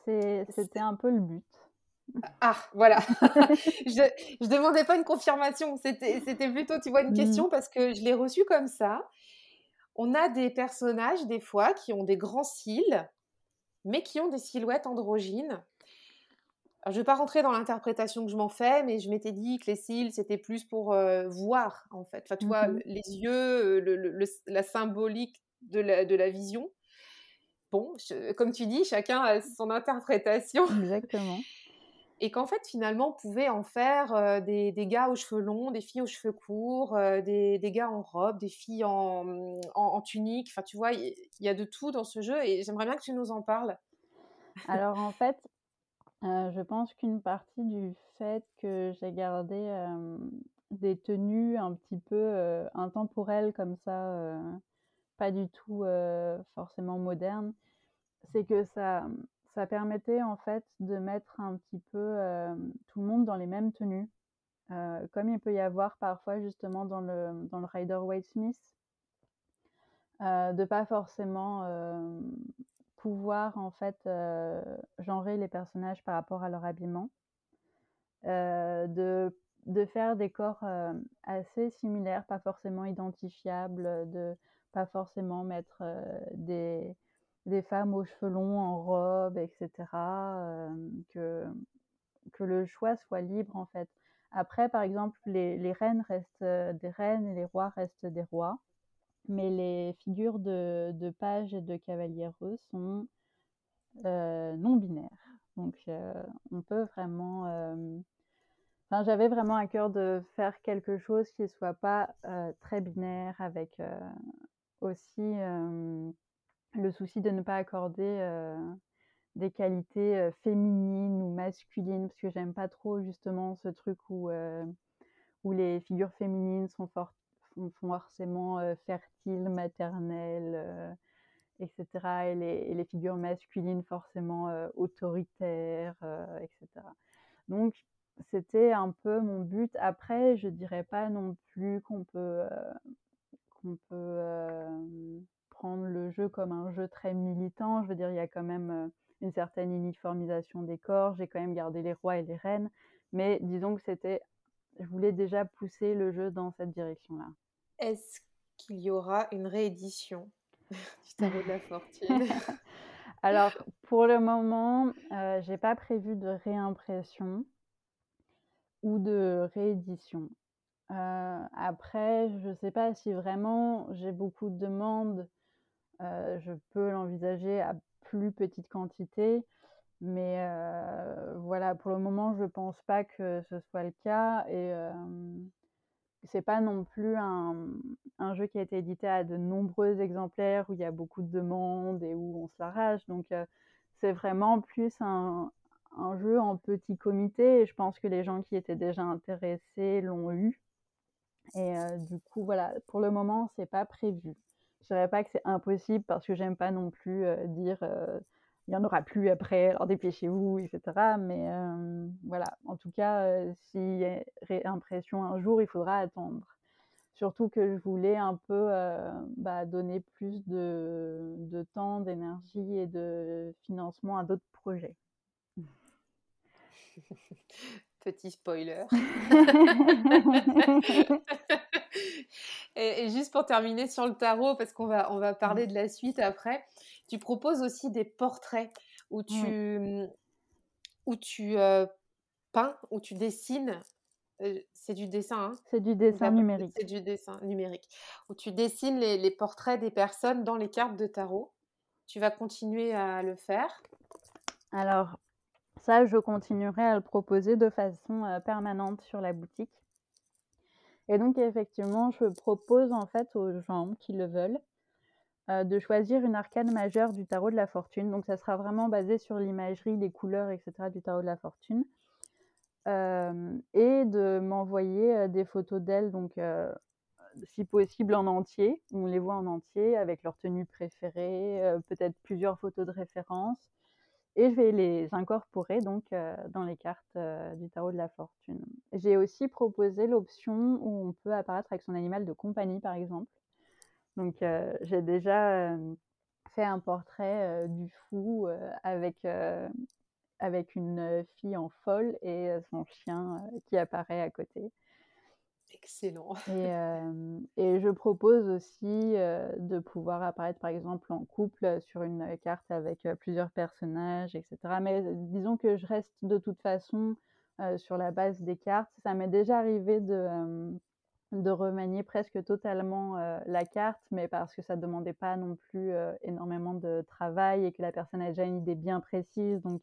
B: C'était un peu le but.
A: Ah, voilà. je ne demandais pas une confirmation, c'était plutôt, tu vois, une question parce que je l'ai reçu comme ça. On a des personnages, des fois, qui ont des grands cils, mais qui ont des silhouettes androgynes. je ne vais pas rentrer dans l'interprétation que je m'en fais, mais je m'étais dit que les cils, c'était plus pour euh, voir, en fait. Enfin, tu vois, mmh les yeux, le, la symbolique de la, de la vision. Bon, comme tu dis, chacun a son interprétation.
B: Exactement
A: et qu'en fait finalement on pouvait en faire des, des, gars aux cheveux longs, des filles aux cheveux courts, des, des, gars en robe, des filles en, en, tunique. Enfin tu vois, il y, a de tout dans ce jeu et j'aimerais bien que tu nous en parles.
B: Alors en fait, je pense qu'une partie du fait que j'ai gardé des tenues un petit peu intemporelles comme ça, pas du tout forcément modernes, c'est que ça ça permettait en fait de mettre un petit peu tout le monde dans les mêmes tenues, comme il peut y avoir parfois justement dans le, dans le Rider Waite Smith, de pas forcément pouvoir en fait genrer les personnages par rapport à leur habillement, de, de faire des corps assez similaires, pas forcément identifiables, de pas forcément mettre des des femmes aux cheveux longs, en robe, etc. que, que le choix soit libre en fait. Après, par exemple, les, les reines restent des reines et les rois restent des rois, mais les figures de, de pages et de cavaliéreux sont non binaires. Donc, on peut vraiment. J'avais vraiment à cœur de faire quelque chose qui soit pas très binaire, avec aussi le souci de ne pas accorder des qualités féminines ou masculines, parce que j'aime pas trop justement ce truc où, où les figures féminines sont, forcément fertiles, maternelles, etc. Et les, figures masculines forcément autoritaires, etc. Donc c'était un peu mon but. Après, je dirais pas non plus qu'on peut qu'on peut prendre le jeu comme un jeu très militant. Je veux dire, il y a quand même une certaine uniformisation des corps. J'ai quand même gardé les rois et les reines. Mais disons que c'était. Je voulais déjà pousser le jeu dans cette direction-là.
A: Est-ce qu'il y aura une réédition du tarot de la fortune
B: Alors, pour le moment, euh, j'ai pas prévu de réimpression ou de réédition. Euh, après, je ne sais pas si vraiment j'ai beaucoup de demandes je peux l'envisager à plus petite quantité, mais voilà, pour le moment, je ne pense pas que ce soit le cas et c'est pas non plus un, un, jeu qui a été édité à de nombreux exemplaires où il y a beaucoup de demandes et où on se l'arrache. Donc, c'est vraiment plus un, un, jeu en petit comité et je pense que les gens qui étaient déjà intéressés l'ont eu. Et du coup, voilà, pour le moment, c'est pas prévu. Je dirais pas que c'est impossible parce que j'aime pas non plus dire il n'y en aura plus après, alors dépêchez-vous, etc. Mais voilà, en tout cas, s'il y a réimpression un jour, il faudra attendre. Surtout que je voulais un peu bah, donner plus de, de temps, d'énergie et de financement à d'autres projets.
A: Petit spoiler. et, juste pour terminer sur le tarot, parce qu'on va, on va parler mmh. de la suite après, tu proposes aussi des portraits où tu, mmh, où tu euh, peins, où tu dessines c'est du dessin, hein?
B: C'est du dessin numérique.
A: C'est du dessin numérique, où tu dessines les les portraits des personnes dans les cartes de tarot. Tu vas continuer à le faire?
B: Alors ça, je continuerai à le proposer de façon, permanente sur la boutique. Et donc effectivement, je propose en fait aux gens qui le veulent, de choisir une arcane majeure du tarot de la fortune. Donc ça sera vraiment basé sur l'imagerie, les couleurs et cetera du tarot de la fortune. et de m'envoyer, des photos d'elles donc, si possible en entier, on les voit en entier avec leur tenue préférée, peut-être plusieurs photos de référence et je vais les incorporer donc dans les cartes du tarot de la fortune. J'ai aussi proposé l'option où on peut apparaître avec son animal de compagnie par exemple. Donc j'ai déjà fait un portrait du fou avec avec une fille en folle et son chien qui apparaît à côté.
A: Excellent.
B: Et, je propose aussi de pouvoir apparaître par exemple en couple sur une carte avec plusieurs personnages, etc. Mais disons que je reste de toute façon sur la base des cartes. Ça m'est déjà arrivé de, de remanier presque totalement la carte, mais parce que ça ne demandait pas non plus énormément de travail et que la personne a déjà une idée bien précise, donc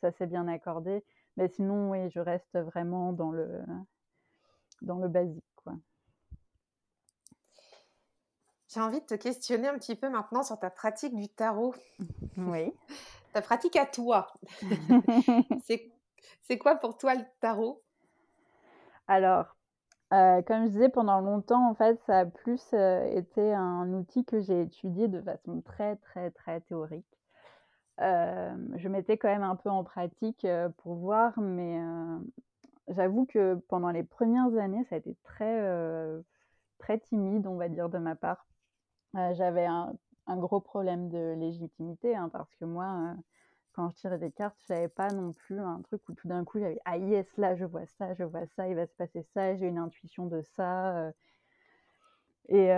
B: ça s'est bien accordé. Mais sinon, oui, je reste vraiment dans le, dans le basique. Quoi.
A: J'ai envie de te questionner un petit peu maintenant sur ta pratique du tarot.
B: Oui.
A: ta pratique à toi. c'est quoi pour toi le tarot?
B: Alors, euh, comme je disais, pendant longtemps, en fait, ça a plus euh, été un outil que j'ai étudié de façon très, très, très théorique. Euh, je mettais quand même un peu en pratique pour voir, mais J'avoue que pendant les premières années, ça a été très, très timide, on va dire, de ma part. j'avais un, gros problème de légitimité, hein, parce que moi, quand je tirais des cartes, je n'avais pas non plus un truc où tout d'un coup j'avais ah yes là je vois ça, je vois ça, il va se passer ça, j'ai une intuition de ça. Et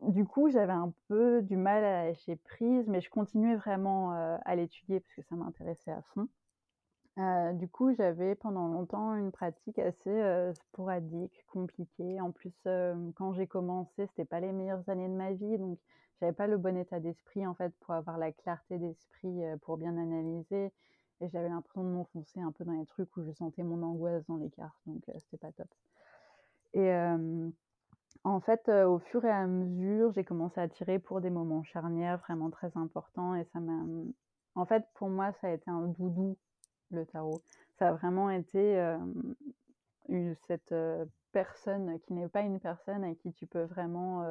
B: du coup j'avais un peu du mal à lâcher prise, mais je continuais vraiment à l'étudier parce que ça m'intéressait à fond du coup, j'avais pendant longtemps une pratique assez, sporadique, compliquée. En plus, quand j'ai commencé, c'était pas les meilleures années de ma vie, donc j'avais pas le bon état d'esprit, en fait, pour avoir la clarté d'esprit, pour bien analyser et j'avais l'impression de m'enfoncer un peu dans les trucs où je sentais mon angoisse dans les cartes, donc c'était pas top et en fait, au fur et à mesure, j'ai commencé à tirer pour des moments charnières vraiment très importants et ça m'a, en fait, pour moi, ça a été un doudou le tarot. Ça a vraiment été cette personne qui n'est pas une personne à qui tu peux vraiment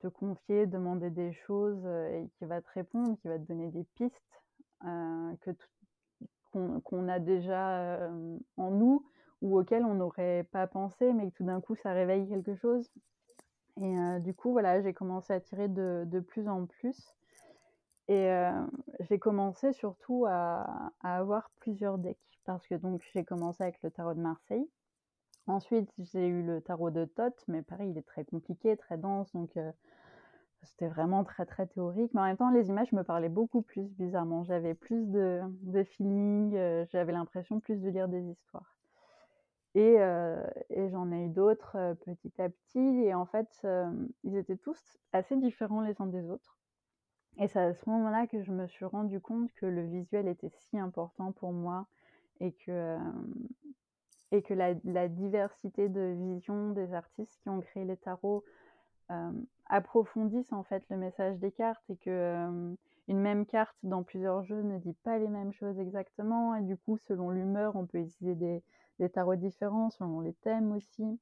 B: te confier, demander des choses et qui va te répondre, qui va te donner des pistes que qu'on a déjà en nous ou auxquelles on n'aurait pas pensé, mais que tout d'un coup ça réveille quelque chose. Et du coup, voilà, j'ai commencé à tirer de, de plus en plus. Et j'ai commencé surtout à, avoir plusieurs decks parce que donc j'ai commencé avec le tarot de Marseille. Ensuite, j'ai eu le tarot de Thoth, mais pareil, il est très compliqué, très dense, donc c'était vraiment très très théorique. Mais en même temps, les images me parlaient beaucoup plus, bizarrement. J'avais plus de, feeling, j'avais l'impression plus de lire des histoires. Et j'en ai eu d'autres petit à petit, et en fait, ils étaient tous assez différents les uns des autres. Et c'est à ce moment-là que je me suis rendu compte que le visuel était si important pour moi et que, et que la, diversité de visions des artistes qui ont créé les tarots approfondissent en fait le message des cartes et que une même carte dans plusieurs jeux ne dit pas les mêmes choses exactement et du coup selon l'humeur on peut utiliser des, tarots différents selon les thèmes aussi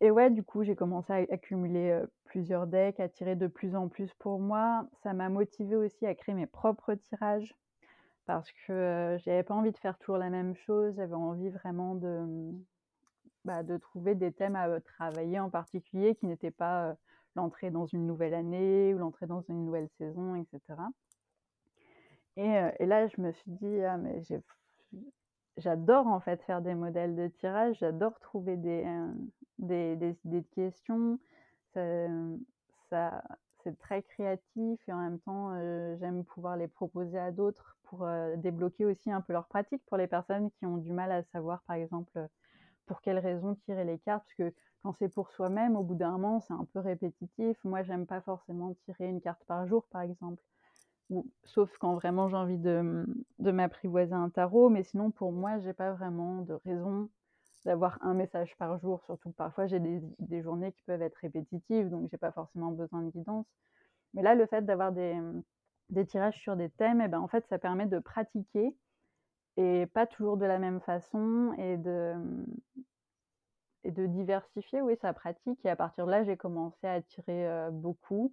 B: et ouais, du coup, j'ai commencé à accumuler plusieurs decks, à tirer de plus en plus pour moi. Ça m'a motivé aussi à créer mes propres tirages parce que j'avais pas envie de faire toujours la même chose. J'avais envie vraiment de, mmh, bah, de trouver des thèmes à travailler en particulier qui n'étaient pas l'entrée dans une nouvelle année ou l'entrée dans une nouvelle saison, etc. Et, et là, je me suis dit, ah, mais j'ai j'adore en fait faire des modèles de tirage, j'adore trouver des, des, des, idées de questions. Ça, c'est très créatif et en même temps, j'aime pouvoir les proposer à d'autres pour débloquer aussi un peu leur pratique pour les personnes qui ont du mal à savoir, par exemple, pour quelles raisons tirer les cartes. Parce que quand c'est pour soi-même, au bout d'un moment, c'est un peu répétitif. Moi, j'aime pas forcément tirer une carte par jour, par exemple. Sauf quand vraiment j'ai envie de, de m'apprivoiser un tarot. Mais sinon, pour moi, j'ai pas vraiment de raison d'avoir un message par jour. Surtout parfois, j'ai des, des, journées qui peuvent être répétitives, donc j'ai pas forcément besoin de guidance. Mais là, le fait d'avoir des, des, tirages sur des thèmes, eh ben, en fait, ça permet de pratiquer et pas toujours de la même façon et de, et de diversifier oui, sa pratique. Et à partir de là, j'ai commencé à tirer euh, beaucoup.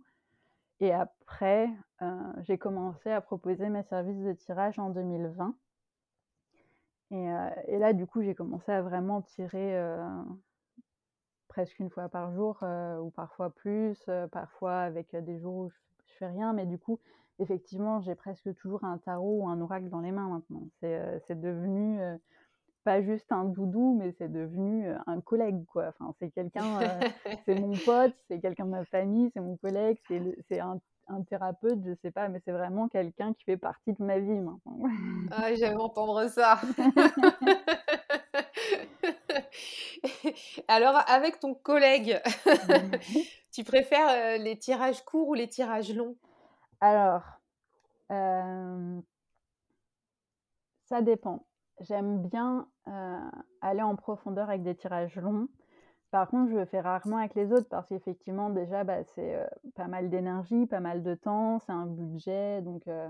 B: Et après, euh, j'ai commencé à proposer mes services de tirage en 2020. Et, euh, et là, du coup, j'ai commencé à vraiment tirer presque une fois par jour ou parfois plus, parfois avec des jours où je, je, fais rien. Mais du coup, effectivement, j'ai presque toujours un tarot ou un oracle dans les mains maintenant. C'est devenu pas juste un doudou, mais c'est devenu un collègue, quoi. Enfin, c'est quelqu'un, c'est mon pote, c'est quelqu'un de ma famille, c'est mon collègue, c'est un, un, thérapeute, je sais pas, mais c'est vraiment quelqu'un qui fait partie de ma vie maintenant.
A: ah, j'aime entendre ça. Alors, avec ton collègue, tu préfères les tirages courts ou les tirages longs?
B: Alors, euh, ça dépend. J'aime bien euh, aller en profondeur avec des tirages longs. Par contre, je fais rarement avec les autres parce qu'effectivement, déjà, bah, c'est euh, pas mal d'énergie, pas mal de temps, c'est un budget. Donc, euh,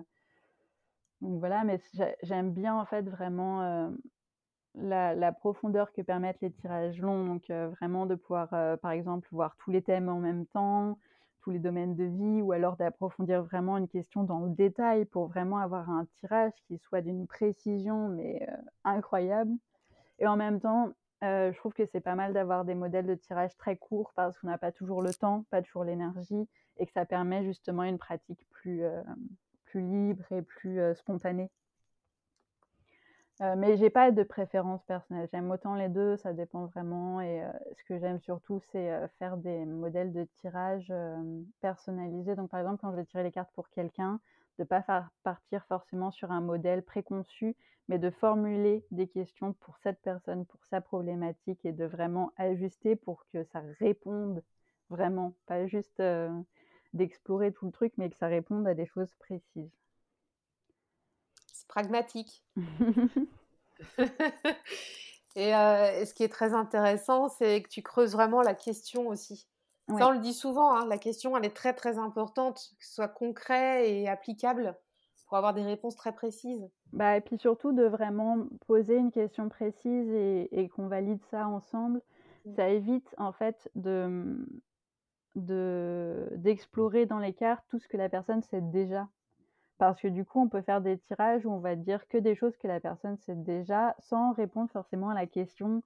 B: voilà, mais j'aime bien en fait vraiment la, profondeur que permettent les tirages longs. Donc, vraiment de pouvoir, par exemple, voir tous les thèmes en même temps, les domaines de vie, ou alors d'approfondir vraiment une question dans le détail pour vraiment avoir un tirage qui soit d'une précision mais euh, incroyable. Et en même temps, euh, je trouve que c'est pas mal d'avoir des modèles de tirage très courts parce qu'on n'a pas toujours le temps, pas toujours l'énergie, et que ça permet justement une pratique plus, euh, plus libre et plus spontanée. Euh, mais j'ai pas de préférence personnelle. J'aime autant les deux, ça dépend vraiment. Et euh, ce que j'aime surtout, c'est euh, faire des modèles de tirage personnalisés. Donc, par exemple, quand je vais tirer les cartes pour quelqu'un, de pas faire partir forcément sur un modèle préconçu, mais de formuler des questions pour cette personne, pour sa problématique, et de vraiment ajuster pour que ça réponde vraiment, pas juste d'explorer tout le truc, mais que ça réponde à des choses précises
A: pragmatique. et, euh, ce qui est très intéressant, c'est que tu creuses vraiment la question aussi. Ça, on le dit souvent, hein, la question, elle est très très importante, que ce soit concret et applicable pour avoir des réponses très précises.
B: Bah, et puis surtout de vraiment poser une question précise et, qu'on valide ça ensemble, mmh. ça évite en fait de d'explorer dans les cartes tout ce que la personne sait déjà. Parce que du coup, on peut faire des tirages où on va dire que des choses que la personne sait déjà, sans répondre forcément à la question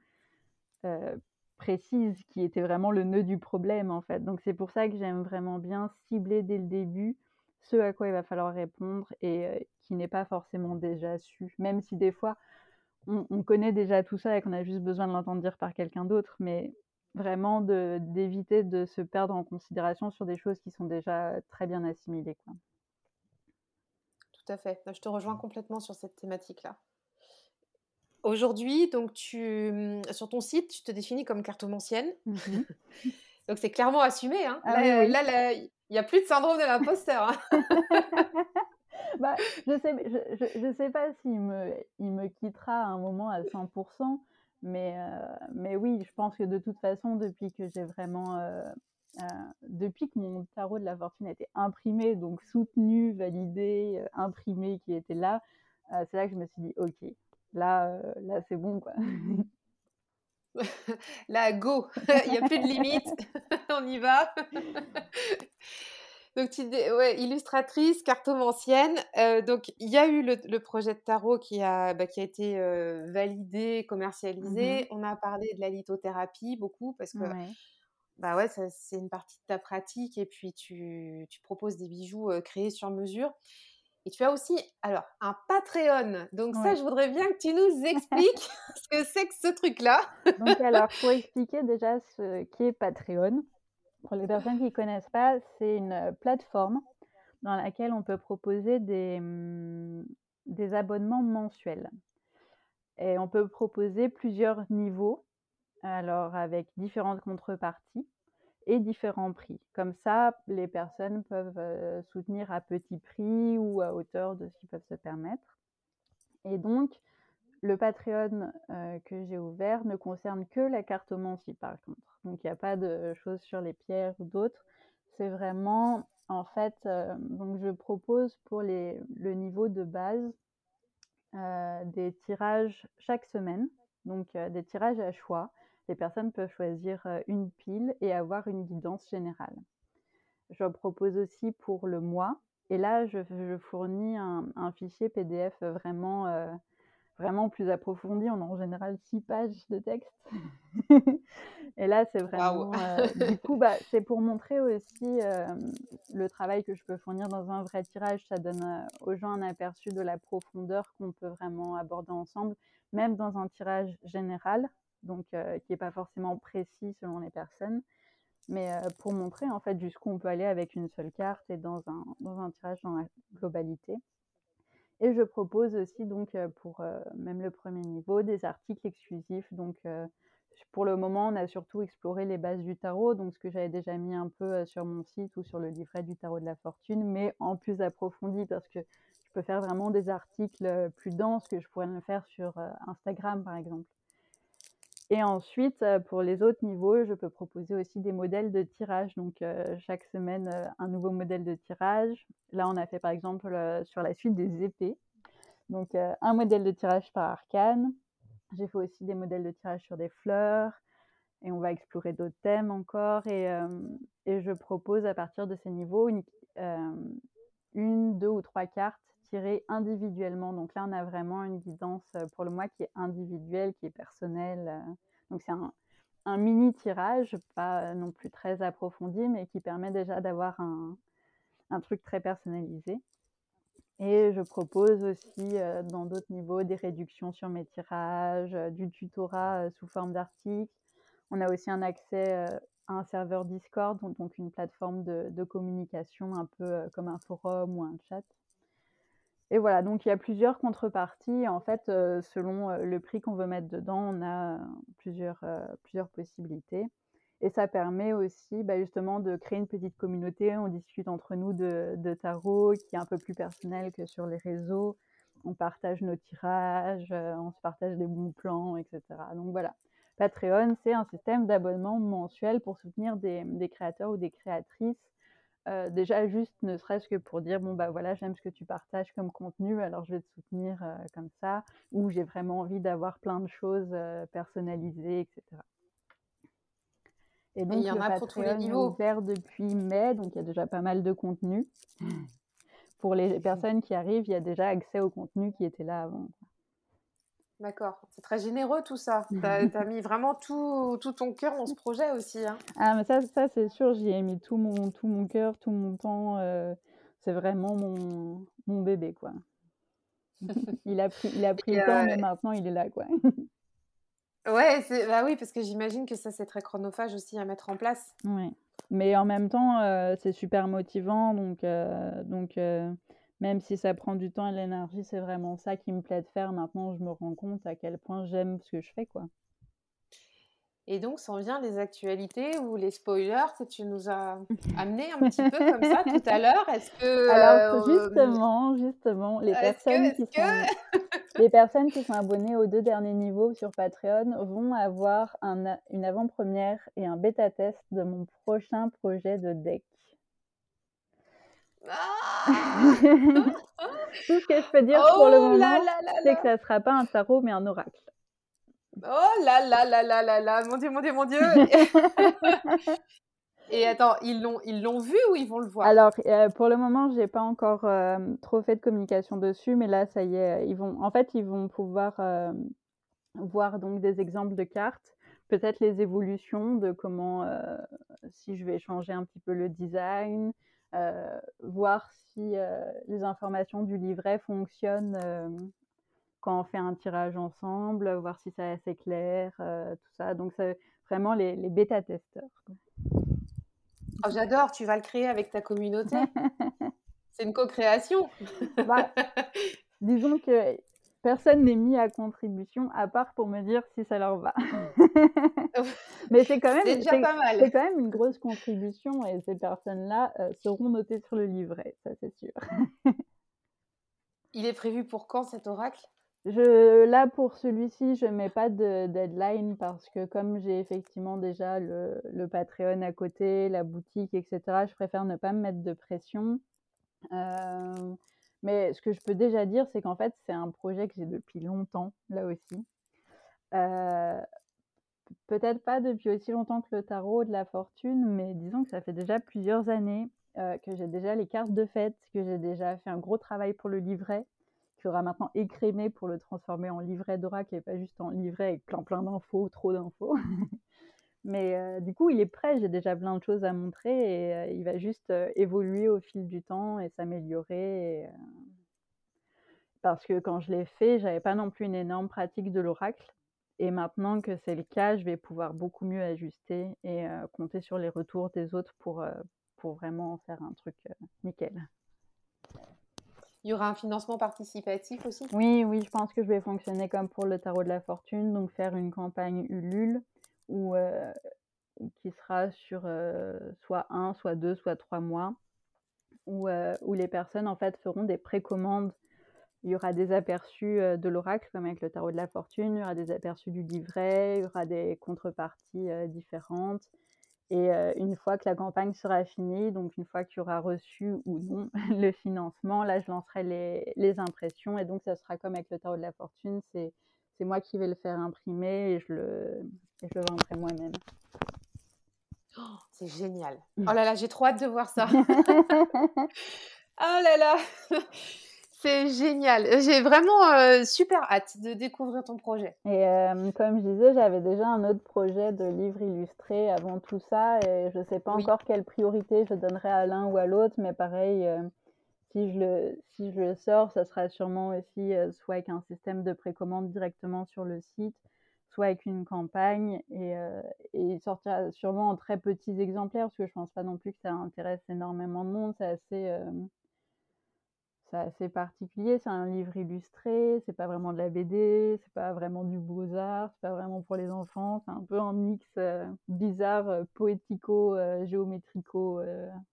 B: euh, précise qui était vraiment le nœud du problème en fait. Donc c'est pour ça que j'aime vraiment bien cibler dès le début ce à quoi il va falloir répondre et euh, qui n'est pas forcément déjà su. Même si des fois, on, on connaît déjà tout ça et qu'on a juste besoin de l'entendre dire par quelqu'un d'autre, mais vraiment d'éviter de, se perdre en considération sur des choses qui sont déjà très bien assimilées.
A: Tout à fait. Je te rejoins complètement sur cette thématique-là. Aujourd'hui, donc tu, mmh, sur ton site, tu te définis comme cartomancienne. Mmh donc c'est clairement assumé. Hein. Ah là, il n'y a plus de syndrome de l'imposteur. Hein.
B: bah, je sais, je, je, sais pas s'il me, il me quittera à un moment à 100%, mais, euh, mais oui, je pense que de toute façon, depuis que j'ai vraiment euh, euh, depuis que mon tarot de la fortune a été imprimé, donc soutenu, validé, euh, imprimé, qui était là, euh, c'est là que je me suis dit, ok, là, là c'est bon, quoi.
A: là, go, il n'y a plus de limite, on y va. donc, tu ouais, illustratrice, cartomancienne. donc, il y a eu le, projet de tarot qui a, bah, qui a été validé, commercialisé. Mmh on a parlé de la lithothérapie beaucoup parce que bah ouais, c'est une partie de ta pratique et puis tu, tu proposes des bijoux créés sur mesure. Et tu as aussi, alors, un Patreon. Donc ça, je voudrais bien que tu nous expliques ce que c'est que ce truc-là.
B: Donc alors, pour expliquer déjà ce qu'est Patreon, pour les personnes qui ne connaissent pas, c'est une plateforme dans laquelle on peut proposer des, mmh, des abonnements mensuels. Et on peut proposer plusieurs niveaux, alors avec différentes contreparties et différents prix. Comme ça, les personnes peuvent soutenir à petit prix ou à hauteur de ce qu'ils peuvent se permettre. Et donc, le Patreon que j'ai ouvert ne concerne que la cartomancie par contre. Donc, il n'y a pas de choses sur les pierres ou d'autres. C'est vraiment, en fait, donc je propose pour le niveau de base des tirages chaque semaine. Donc, des tirages à choix les personnes peuvent choisir une pile et avoir une guidance générale. Je propose aussi pour le mois, et là, je, fournis un, fichier PDF vraiment, vraiment plus approfondi. On a en général six pages de texte. et là, c'est vraiment. du coup, bah, c'est pour montrer aussi le travail que je peux fournir dans un vrai tirage. Ça donne aux gens un aperçu de la profondeur qu'on peut vraiment aborder ensemble, même dans un tirage général donc euh, qui n'est pas forcément précis selon les personnes, mais euh, pour montrer en fait jusqu'où on peut aller avec une seule carte et dans un, tirage dans la globalité. Et je propose aussi donc euh, pour même le premier niveau des articles exclusifs. Donc pour le moment, on a surtout exploré les bases du tarot, donc ce que j'avais déjà mis un peu sur mon site ou sur le livret du tarot de la fortune, mais en plus approfondi parce que je peux faire vraiment des articles plus denses que je pourrais le faire sur Instagram par exemple. Et ensuite, pour les autres niveaux, je peux proposer aussi des modèles de tirage. Donc, chaque semaine, un nouveau modèle de tirage. Là, on a fait par exemple sur la suite des épées. Donc, un modèle de tirage par arcane. J'ai fait aussi des modèles de tirage sur des fleurs. Et on va explorer d'autres thèmes encore. Et, je propose à partir de ces niveaux une, deux ou trois cartes individuellement. Donc là, on a vraiment une guidance euh, pour le mois qui est individuelle, qui est personnelle. Euh. Donc c'est un, mini tirage, pas non plus très approfondi, mais qui permet déjà d'avoir un, un, truc très personnalisé. Et je propose aussi euh, dans d'autres niveaux des réductions sur mes tirages, du tutorat sous forme d'articles. On a aussi un accès à un serveur Discord, donc une plateforme de communication un peu comme un forum ou un chat. Et voilà, donc il y a plusieurs contreparties. En fait, euh, selon euh, le prix qu'on veut mettre dedans, on a plusieurs, euh, plusieurs possibilités. Et ça permet aussi bah, justement de créer une petite communauté. On discute entre nous de, tarot qui est un peu plus personnel que sur les réseaux. On partage nos tirages, on se partage des bons plans, etc. Donc voilà, Patreon, c'est un système d'abonnement mensuel pour soutenir des créateurs ou des créatrices déjà juste ne serait-ce que pour dire bon bah voilà j'aime ce que tu partages comme contenu alors je vais te soutenir comme ça ou j'ai vraiment envie d'avoir plein de choses personnalisées etc et donc il y en a pour tous les niveaux. ouvert depuis mai donc il y a déjà pas mal de contenu. Pour les personnes qui arrivent il y a déjà accès au contenu qui était là avant
A: D'accord, c'est très généreux tout ça. Tu as, mis vraiment tout, tout, ton cœur dans ce projet aussi. Hein.
B: Ah, mais ça, ça c'est sûr, j'y ai mis tout mon, tout mon cœur, tout mon temps. Euh, c'est vraiment mon, mon bébé, quoi. il a pris, il a pris le temps, mais maintenant il est là, quoi.
A: ouais, bah oui, parce que j'imagine que ça, c'est très chronophage aussi à mettre en place.
B: Oui, mais en même temps, euh, c'est super motivant, donc, euh, donc même si ça prend du temps et de l'énergie, c'est vraiment ça qui me plaît de faire. Maintenant, je me rends compte à quel point j'aime ce que je fais, quoi.
A: Et donc, s'en vient les actualités ou les spoilers que tu nous as amenés un petit peu comme ça tout à l'heure. Est-ce que
B: alors euh, justement, justement, les personnes qui sont les personnes qui sont abonnées aux deux derniers niveaux sur Patreon vont avoir un, une avant-première et un bêta test de mon prochain projet de deck. Ah Tout ce que je peux dire pour le oh moment, c'est que ça ne sera pas un tarot, mais un oracle.
A: Oh là là là là là là, mon Dieu, mon Dieu, mon Dieu. Et attends, ils l'ont, ils l'ont vu ou ils vont le voir?
B: Alors, euh, pour le moment, j'ai pas encore euh, trop fait de communication dessus, mais là, ça y est, ils vont, en fait, ils vont pouvoir euh, voir donc des exemples de cartes, peut-être les évolutions de comment, si je vais changer un petit peu le design, voir si euh, les informations du livret fonctionnent euh, quand on fait un tirage ensemble, voir si c'est assez clair, tout ça. Donc, c'est vraiment les, les bêta-testeurs.
A: Oh, j'adore, tu vas le créer avec ta communauté. C'est une co-création.
B: Bah, disons que personne n'est mis à contribution à part pour me dire si ça leur va. Mais c'est quand même
A: C'est déjà pas mal.
B: c'est quand même une grosse contribution et ces personnes-là euh, seront notées sur le livret, ça c'est sûr.
A: Il est prévu pour quand cet oracle?
B: Je, là, pour celui-ci, je mets pas de deadline parce que comme j'ai effectivement déjà le, le Patreon à côté, la boutique, etc., je préfère ne pas me mettre de pression. Euh, mais ce que je peux déjà dire, c'est qu'en fait, c'est un projet que j'ai depuis longtemps, là aussi. Euh, peut-être pas depuis aussi longtemps que le tarot de la fortune, mais disons que ça fait déjà plusieurs années euh, que j'ai déjà les cartes de fête, que j'ai déjà fait un gros travail pour le livret, qu'il aura maintenant écrémé pour le transformer en livret d'oracle et pas juste en livret avec plein plein d'infos, trop d'infos. Mais euh, du coup, il est prêt, j'ai déjà plein de choses à montrer et euh, il va juste euh, évoluer au fil du temps et s'améliorer. Parce que quand je l'ai fait, j'avais pas non plus une énorme pratique de l'oracle. Et maintenant que c'est le cas, je vais pouvoir beaucoup mieux ajuster et compter sur les retours des autres pour, pour vraiment faire un truc nickel.
A: Il y aura un financement participatif aussi?
B: Oui, oui, je pense que je vais fonctionner comme pour le tarot de la fortune, donc faire une campagne Ulule ou qui sera sur soit un, soit deux, soit trois mois, où, où les personnes en fait feront des précommandes. Il y aura des aperçus de l'oracle, comme avec le tarot de la fortune, il y aura des aperçus du livret, il y aura des contreparties différentes. Et une fois que la campagne sera finie, donc une fois qu'il y aura reçu ou non le financement, là, je lancerai les, les, impressions. Et donc, ça sera comme avec le tarot de la fortune, c'est c'est moi qui vais le faire imprimer et je le, et je le vendrai moi-même.
A: Oh, c'est génial. Mm. Oh là là, j'ai trop hâte de voir ça. oh là là, c'est génial. J'ai vraiment euh, super hâte de découvrir ton projet.
B: Et euh, comme je disais, j'avais déjà un autre projet de livre illustré avant tout ça et je ne sais pas encore quelle priorité je donnerai à l'un ou à l'autre, mais pareil. Euh, si je, le, sors, ça sera sûrement aussi euh, soit avec un système de précommande directement sur le site, soit avec une campagne, et, euh, sortira sûrement en très petits exemplaires, parce que je pense pas non plus que ça intéresse énormément de monde, c'est assez, euh, assez particulier, c'est un livre illustré, c'est pas vraiment de la BD, c'est pas vraiment du beaux-arts, c'est pas vraiment pour les enfants, c'est un peu un mix bizarre, poético, géométrico,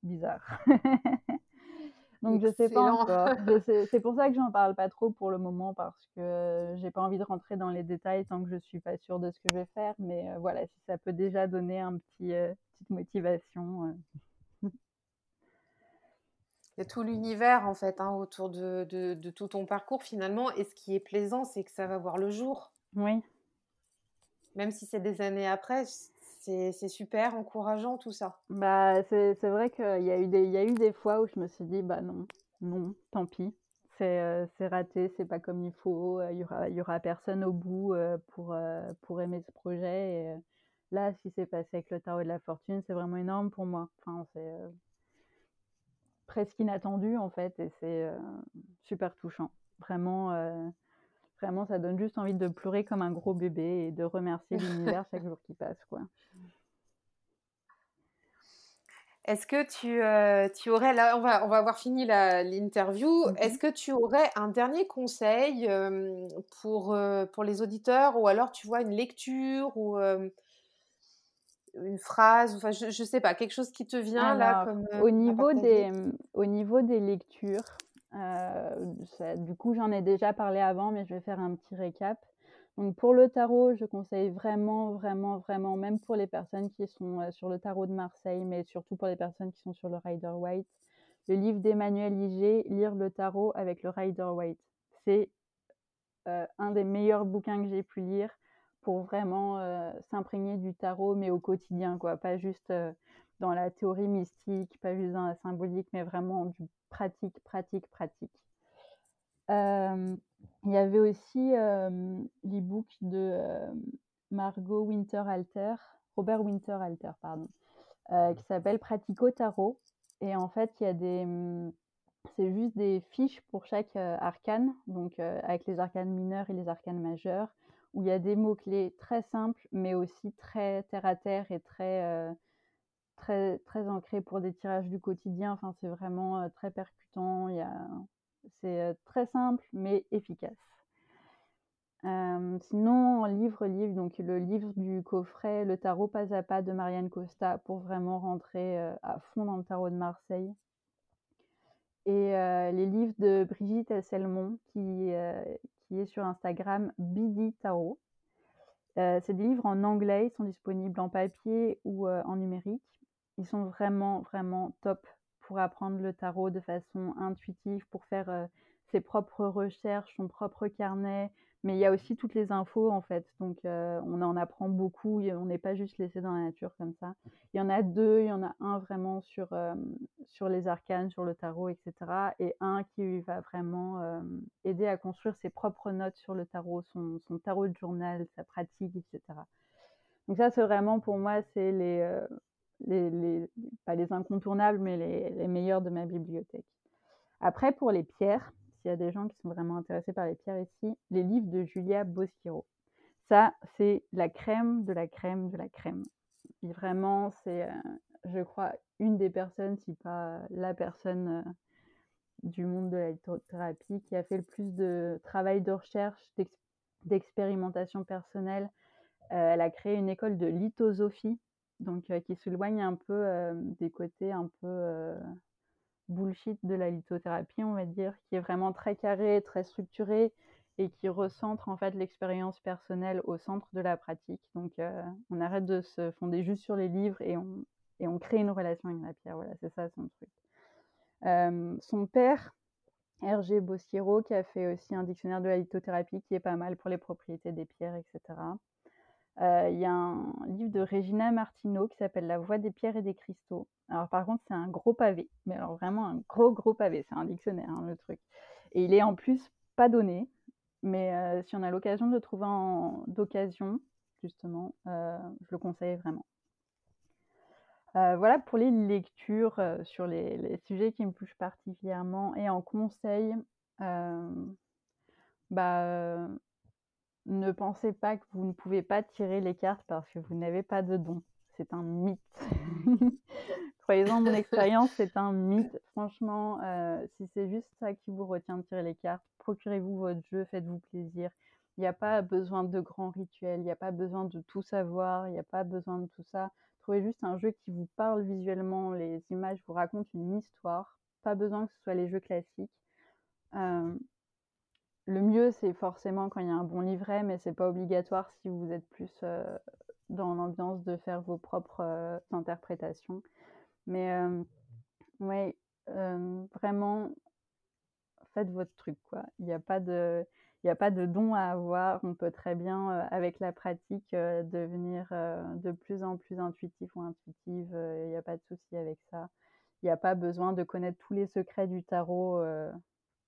B: bizarre. Donc je sais pas encore. c'est pour ça que j'en parle pas trop pour le moment parce que j'ai pas envie de rentrer dans les détails tant que je suis pas sûre de ce que je vais faire. Mais euh, voilà, si ça peut déjà donner un petit euh, petite motivation.
A: Euh. Il y a tout l'univers en fait hein, autour de, de, de, tout ton parcours finalement. Et ce qui est plaisant, c'est que ça va voir le jour.
B: Oui.
A: Même si c'est des années après, c'est super encourageant tout ça.
B: Bah, c'est vrai qu'il y, a eu des, y a eu des fois où je me suis dit, bah non, non, tant pis, c'est euh, raté, c'est pas comme il faut, il y aura, y aura personne au bout euh, pour, euh, pour aimer ce projet. Et là, ce qui s'est passé avec le tarot de la fortune, c'est vraiment énorme pour moi. Enfin, c'est presque inattendu en fait, et c'est super touchant. Vraiment Vraiment, ça donne juste envie de pleurer comme un gros bébé et de remercier l'univers chaque jour qui passe. Quoi.
A: Est-ce que tu, euh, tu, aurais, là, on va, on va avoir fini l'interview, mmh est-ce que tu aurais un dernier conseil pour, euh, pour les auditeurs ou alors tu vois une lecture ou une phrase, enfin je ne sais pas, quelque chose qui te vient là comme,
B: au, niveau des, au niveau des lectures, euh, du coup, j'en ai déjà parlé avant, mais je vais faire un petit récap. Donc pour le tarot, je conseille vraiment, vraiment, vraiment, même pour les personnes qui sont euh, sur le tarot de Marseille, mais surtout pour les personnes qui sont sur le Rider White, le livre d'Emmanuel Liger, Lire le tarot avec le Rider White. C'est euh, un des meilleurs bouquins que j'ai pu lire pour vraiment s'imprégner du tarot, mais au quotidien, quoi. Pas juste dans la théorie mystique, pas juste dans la symbolique, mais vraiment du pratique, pratique, pratique. Euh, il y avait aussi euh, l'e-book de euh, Margot Winter-Alter, Robert Winter-Alter, pardon, qui s'appelle Pratico Tarot. Et en fait, il y a des. Mm, c'est juste des fiches pour chaque arcane, donc avec les arcanes mineurs et les arcanes majeurs, où il y a des mots-clés très simples, mais aussi très terre à terre et très très, ancré pour des tirages du quotidien. Enfin, c'est vraiment très percutant. Il c'est très simple mais efficace. sinon, livre, livre, donc le livre du coffret Le tarot pas à pas de Marianne Costa pour vraiment rentrer à fond dans le tarot de Marseille. Et les livres de Brigitte Selmont qui, qui est sur Instagram Bidi Tarot. c'est des livres en anglais, ils sont disponibles en papier ou en numérique. Ils sont vraiment, vraiment top pour apprendre le tarot de façon intuitive, pour faire ses propres recherches, son propre carnet, mais il y a aussi toutes les infos en fait. Donc on en apprend beaucoup, on n'est pas juste laissé dans la nature comme ça. Il y en a deux, il y en a un vraiment sur, sur les arcanes, sur le tarot, etc. Et un qui va vraiment aider à construire ses propres notes sur le tarot, son, son tarot de journal, sa pratique, etc. Donc ça c'est vraiment pour moi, c'est les, les, pas les incontournables, mais les, meilleurs de ma bibliothèque. Après pour les pierres, s'il y a des gens qui sont vraiment intéressés par les pierres ici, les livres de Julia Boschiro. Ça, c'est la crème de la crème de la crème. Vraiment, c'est, euh, je crois, une des personnes, si pas la personne euh, du monde de la lithothérapie qui a fait le plus de travail de recherche, d'expérimentation personnelle. Euh, elle a créé une école de lithosophie, donc qui s'éloigne un peu des côtés un peu bullshit de la lithothérapie, on va dire, qui est vraiment très carré, très structuré et qui recentre en fait l'expérience personnelle au centre de la pratique. Donc on arrête de se fonder juste sur les livres et on, crée une relation avec la pierre. Voilà, c'est ça son truc. Son père, Hergé Bossiero, qui a fait aussi un dictionnaire de la lithothérapie qui est pas mal pour les propriétés des pierres, etc. Euh, il y a un livre de Regina Martineau qui s'appelle La voix des pierres et des cristaux. Alors par contre, c'est un gros pavé, mais alors vraiment un gros gros pavé, c'est un dictionnaire hein, le truc. Et il est en plus pas donné, mais euh, si on a l'occasion de le trouver d'occasion, justement, euh, je le conseille vraiment. voilà pour les lectures sur les, les, sujets qui me touchent particulièrement. Et en conseil, bah, ne pensez pas que vous ne pouvez pas tirer les cartes parce que vous n'avez pas de don. C'est un mythe. Croyez-en, mon expérience, c'est un mythe. Franchement, euh, si c'est juste ça qui vous retient de tirer les cartes, procurez-vous votre jeu, faites-vous plaisir. Il n'y a pas besoin de grands rituels, il n'y a pas besoin de tout savoir, il n'y a pas besoin de tout ça. Trouvez juste un jeu qui vous parle visuellement, les images vous racontent une histoire. Pas besoin que ce soit les jeux classiques. Euh, le mieux, c'est forcément quand il y a un bon livret, mais c'est pas obligatoire si vous êtes plus euh, dans l'ambiance de faire vos propres euh, interprétations. Mais euh, vraiment, faites votre truc, quoi. Il n'y a pas de, il a pas de don à avoir. On peut très bien, avec la pratique, devenir de plus en plus intuitif ou intuitive. Il n'y a pas de souci avec ça. Il n'y a pas besoin de connaître tous les secrets du tarot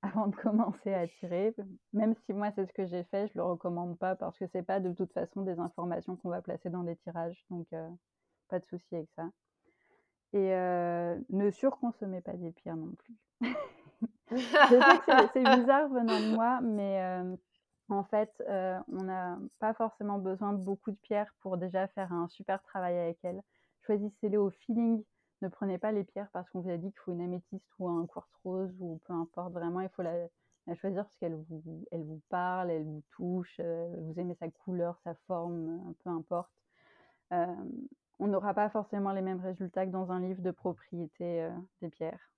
B: avant de commencer à tirer. Même si moi c'est ce que j'ai fait, je le recommande pas parce que c'est pas de toute façon des informations qu'on va placer dans les tirages, donc euh, pas de souci avec ça. Et euh, ne surconsommez pas des pierres non plus. je sais que c'est bizarre venant de moi, mais euh, en fait, on n'a pas forcément besoin de beaucoup de pierres pour déjà faire un super travail avec elles. Choisissez-les au feeling ne prenez pas les pierres parce qu'on vous a dit qu'il faut une améthyste ou un quartz rose ou peu importe. Vraiment, il faut la, choisir parce qu'elle vous, elle vous parle, elle vous touche, euh, vous aimez sa couleur, sa forme, euh, peu importe. Euh, on n'aura pas forcément les mêmes résultats que dans un livre de propriété des pierres.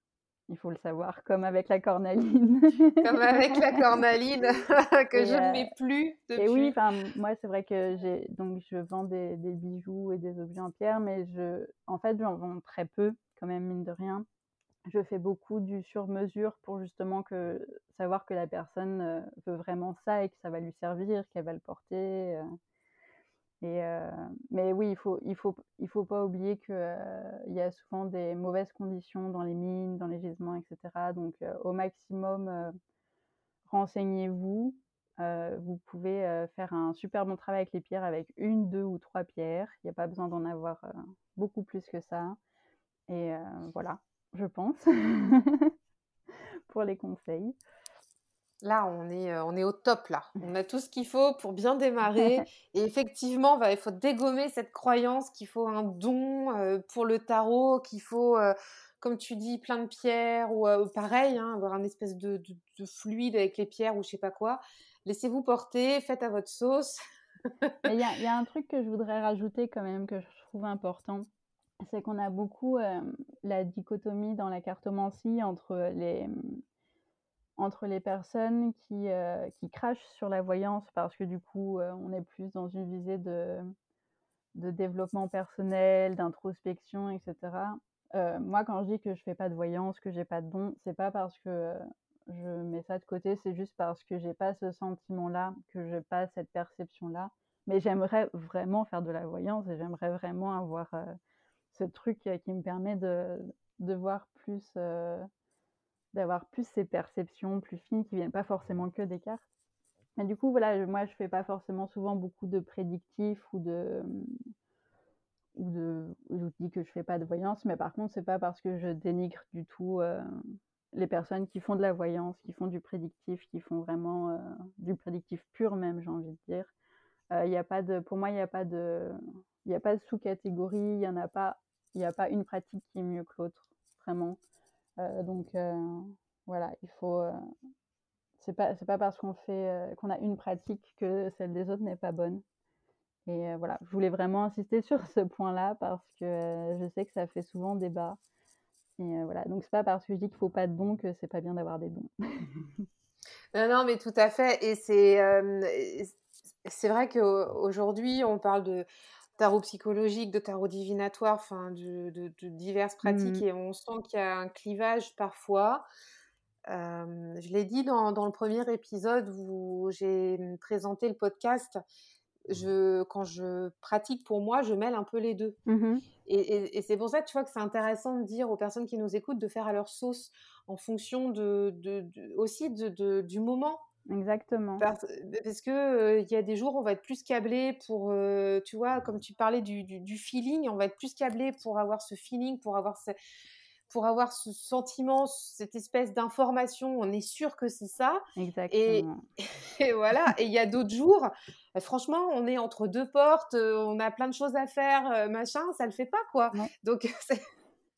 B: Il faut le savoir, comme avec la cornaline.
A: comme avec la cornaline que je ne mets plus depuis.
B: Et oui, moi c'est vrai que j'ai donc je vends des, des, bijoux et des objets en pierre, mais je, en fait, j'en vends très peu, quand même mine de rien. Je fais beaucoup du sur-mesure pour justement que savoir que la personne veut vraiment ça et que ça va lui servir, qu'elle va le porter. Euh, mais oui, il faut, il faut, il faut pas oublier qu'il euh, y a souvent des mauvaises conditions dans les mines, dans les gisements, etc. Donc, euh, au maximum, renseignez-vous. vous pouvez faire un super bon travail avec les pierres avec une, deux ou trois pierres. Il n'y a pas besoin d'en avoir beaucoup plus que ça. Et voilà, je pense, pour les conseils.
A: Là, on est, on est au top, là. On a tout ce qu'il faut pour bien démarrer. Et effectivement, bah, il faut dégommer cette croyance qu'il faut un don pour le tarot, qu'il faut, comme tu dis, plein de pierres ou pareil, hein, avoir un espèce de, fluide avec les pierres ou je sais pas quoi. Laissez-vous porter, faites à votre sauce.
B: Il y, y, a un truc que je voudrais rajouter quand même que je trouve important. C'est qu'on a beaucoup la dichotomie dans la cartomancie entre les, entre les personnes qui, euh, qui crachent sur la voyance parce que du coup, euh, on est plus dans une visée de, de développement personnel, d'introspection, etc. Euh, moi, quand je dis que je fais pas de voyance, que j'ai pas de don, c'est pas parce que je mets ça de côté, c'est juste parce que j'ai pas ce sentiment-là, que j'ai pas cette perception-là. Mais j'aimerais vraiment faire de la voyance et j'aimerais vraiment avoir ce truc qui me permet de, de voir plus d'avoir plus ces perceptions plus fines qui viennent pas forcément que des cartes. Mais du coup, voilà, moi, je fais pas forcément souvent beaucoup de prédictifs ou de ou de je vous dis que je fais pas de voyance, mais par contre, c'est pas parce que je dénigre du tout euh, les personnes qui font de la voyance, qui font du prédictif, qui font vraiment euh, du prédictif pur même, j'ai envie de dire. Euh, y a pas de, pour moi, il n'y a pas de, il a pas de sous-catégorie, il y en a pas, il n'y a pas une pratique qui est mieux que l'autre, vraiment. Euh, donc euh, voilà, il faut. Euh, c'est pas c'est pas parce qu'on fait qu'on a une pratique que celle des autres n'est pas bonne. Et voilà, je voulais vraiment insister sur ce point-là parce que je sais que ça fait souvent débat. Et voilà, donc c'est pas parce que je dis qu'il faut pas de dons que c'est pas bien d'avoir des dons.
A: non, non, mais tout à fait. Et c'est c'est vrai qu'aujourd'hui, on parle de tarot psychologique, de tarot divinatoire, enfin de, de, diverses pratiques mmh. et on sent qu'il y a un clivage parfois. je l'ai dit dans, dans, le premier épisode où j'ai présenté le podcast. Je, quand je pratique pour moi, je mêle un peu les deux. Mmh et, et, c'est pour ça, tu vois, que c'est intéressant de dire aux personnes qui nous écoutent de faire à leur sauce en fonction de, de aussi du moment
B: Exactement.
A: Parce, que il y a des jours, on va être plus câblé pour, tu vois, comme tu parlais du, du, feeling, on va être plus câblé pour avoir ce feeling, pour avoir ce, pour avoir ce sentiment, cette espèce d'information, on est sûr que c'est ça.
B: Exactement.
A: Et, voilà. Et il y a d'autres jours, bah, franchement, on est entre deux portes, on a plein de choses à faire, machin, ça le fait pas quoi. Donc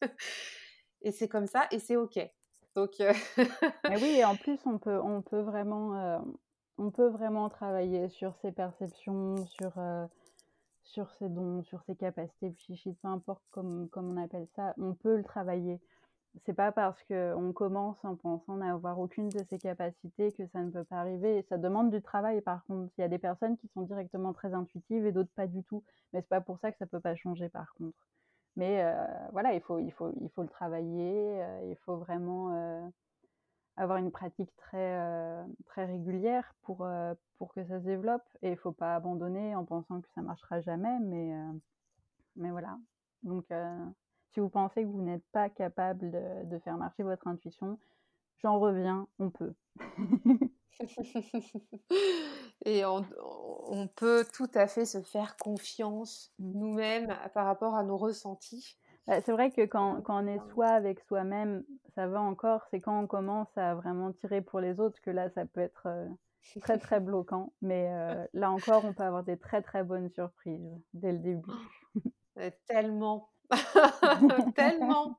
A: et c'est comme ça et c'est ok. Donc,
B: euh, oui, et en plus, on peut, on peut vraiment, euh, on peut vraiment travailler sur ses perceptions, sur, euh, sur ses dons, sur ses capacités psychiques, peu importe comme, comme on appelle ça, on peut le travailler. C'est pas parce qu'on commence en pensant n'avoir aucune de ces capacités que ça ne peut pas arriver. ça demande du travail, par contre. Il y a des personnes qui sont directement très intuitives et d'autres pas du tout. Mais c'est pas pour ça que ça peut pas changer, par contre. Mais voilà, il faut, il, faut, il faut le travailler, il faut vraiment avoir une pratique très, très régulière pour, pour que ça se développe. Et il ne faut pas abandonner en pensant que ça ne marchera jamais. Mais, mais voilà. Donc, si vous pensez que vous n'êtes pas capable de, de, faire marcher votre intuition, j'en reviens, on peut.
A: Et on, peut tout à fait se faire confiance nous-mêmes par rapport à nos ressentis.
B: Bah, c'est vrai que quand, quand, on est soi avec soi-même, ça va encore. C'est quand on commence à vraiment tirer pour les autres que là, ça peut être euh, très très bloquant. Mais euh, là encore, on peut avoir des très très bonnes surprises dès le début.
A: tellement, tellement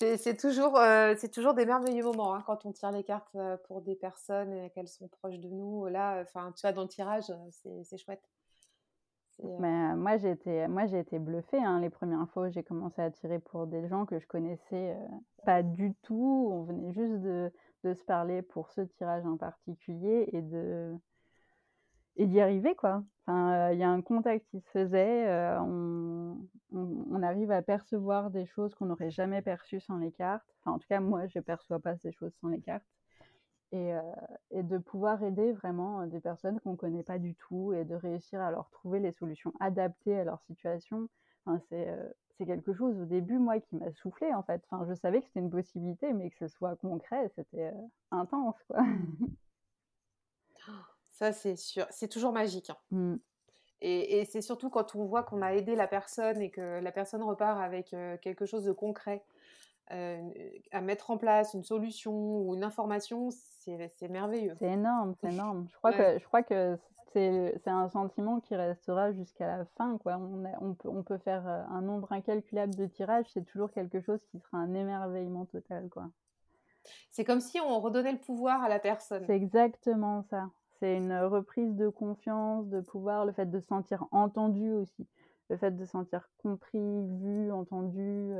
A: c'est toujours, euh, toujours des merveilleux moments hein, quand on tire les cartes euh, pour des personnes qu'elles sont proches de nous. Là, enfin, tu vois, dans le tirage, euh, c'est chouette.
B: Mais moi, j'ai été, moi, été bluffée hein, les premières fois j'ai commencé à tirer pour des gens que je connaissais pas du tout. On venait juste de, de, se parler pour ce tirage en particulier et de et d'y arriver quoi. Enfin, il y a un contact qui se faisait. on, on, arrive à percevoir des choses qu'on n'aurait jamais perçues sans les cartes. Enfin, en tout cas, moi, je ne perçois pas ces choses sans les cartes. Et, euh, et de pouvoir aider vraiment des personnes qu'on ne connaît pas du tout et de réussir à leur trouver les solutions adaptées à leur situation. Enfin, c'est, euh, c'est quelque chose au début, moi, qui m'a soufflé, en fait. Enfin, je savais que c'était une possibilité, mais que ce soit concret, c'était euh, intense, quoi.
A: Ça, c'est sûr. C'est toujours magique. Hein. Mmh. Et, c'est surtout quand on voit qu'on a aidé la personne et que la personne repart avec quelque chose de concret à mettre en place une solution ou une information, c'est merveilleux.
B: C'est énorme, c'est énorme. Je crois que, je crois que c'est un sentiment qui restera jusqu'à la fin. Quoi. On, on, peut, on peut faire un nombre incalculable de tirages, c'est toujours quelque chose qui sera un émerveillement total. Quoi.
A: C'est comme si on redonnait le pouvoir à la personne.
B: C'est exactement ça. C'est une reprise de confiance, de pouvoir, le fait de se sentir entendu aussi, le fait de se sentir compris, vu, entendu,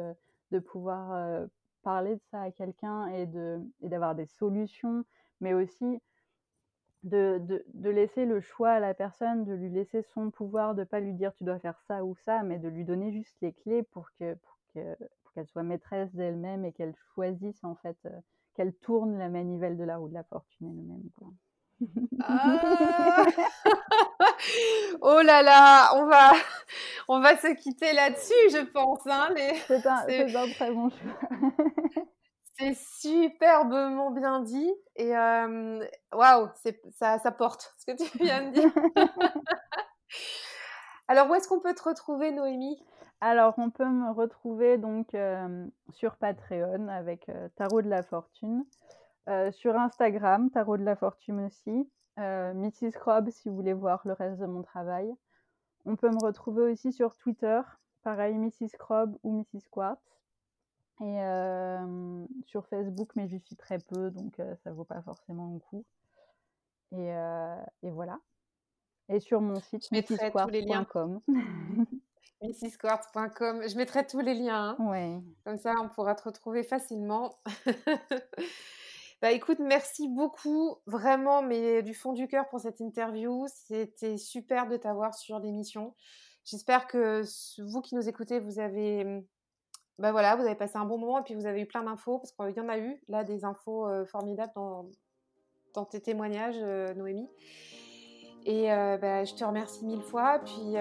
B: de pouvoir parler de ça à quelqu'un et d'avoir des solutions, mais aussi de, de, laisser le choix à la personne, de lui laisser son pouvoir, de pas lui dire tu dois faire ça ou ça, mais de lui donner juste les clés pour que pour que pour qu'elle soit maîtresse d'elle-même et qu'elle choisisse en fait, qu'elle tourne la manivelle de la roue de la fortune elle-même.
A: Ah oh là là, on va, on va se quitter là-dessus, je pense. Hein,
B: c'est un, très bon choix.
A: c'est superbement bien dit. Et waouh, ça, ça porte ce que tu viens de dire. Alors, où est-ce qu'on peut te retrouver, Noémie?
B: Alors, on peut me retrouver donc sur Patreon avec Tarot de la Fortune. Euh, sur Instagram, Tarot de la Fortune aussi. Euh, Mrs. Crob si vous voulez voir le reste de mon travail. On peut me retrouver aussi sur Twitter, pareil Mrs. Crob ou Mrs. Quartz. Et euh, sur Facebook, mais j'y suis très peu, donc ça vaut pas forcément le coup. Et, voilà. Et sur mon site, mrsquartz.com.
A: mrsquartz.com. Je mettrai tous les liens.
B: Hein.
A: Comme ça, on pourra te retrouver facilement. Bah écoute, merci beaucoup, vraiment, mais du fond du cœur pour cette interview. C'était super de t'avoir sur l'émission. J'espère que vous qui nous écoutez, vous avez, mmh, bah voilà, vous avez passé un bon moment et puis vous avez eu plein d'infos parce qu'il y en a eu là des infos formidables dans, dans tes témoignages, Noémie. Et bah, je te remercie mille fois. Puis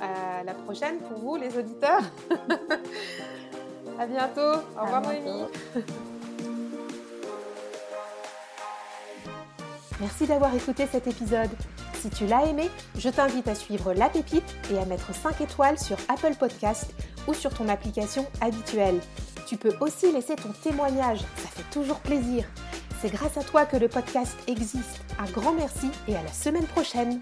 A: à la prochaine pour vous, les auditeurs. à bientôt. Au revoir, Noémie. Merci d'avoir écouté cet épisode. Si tu l'as aimé, je t'invite à suivre La Pépite et à mettre 5 étoiles sur Apple Podcast ou sur ton application habituelle. Tu peux aussi laisser ton témoignage, ça fait toujours plaisir. C'est grâce à toi que le podcast existe. Un grand merci et à la semaine prochaine.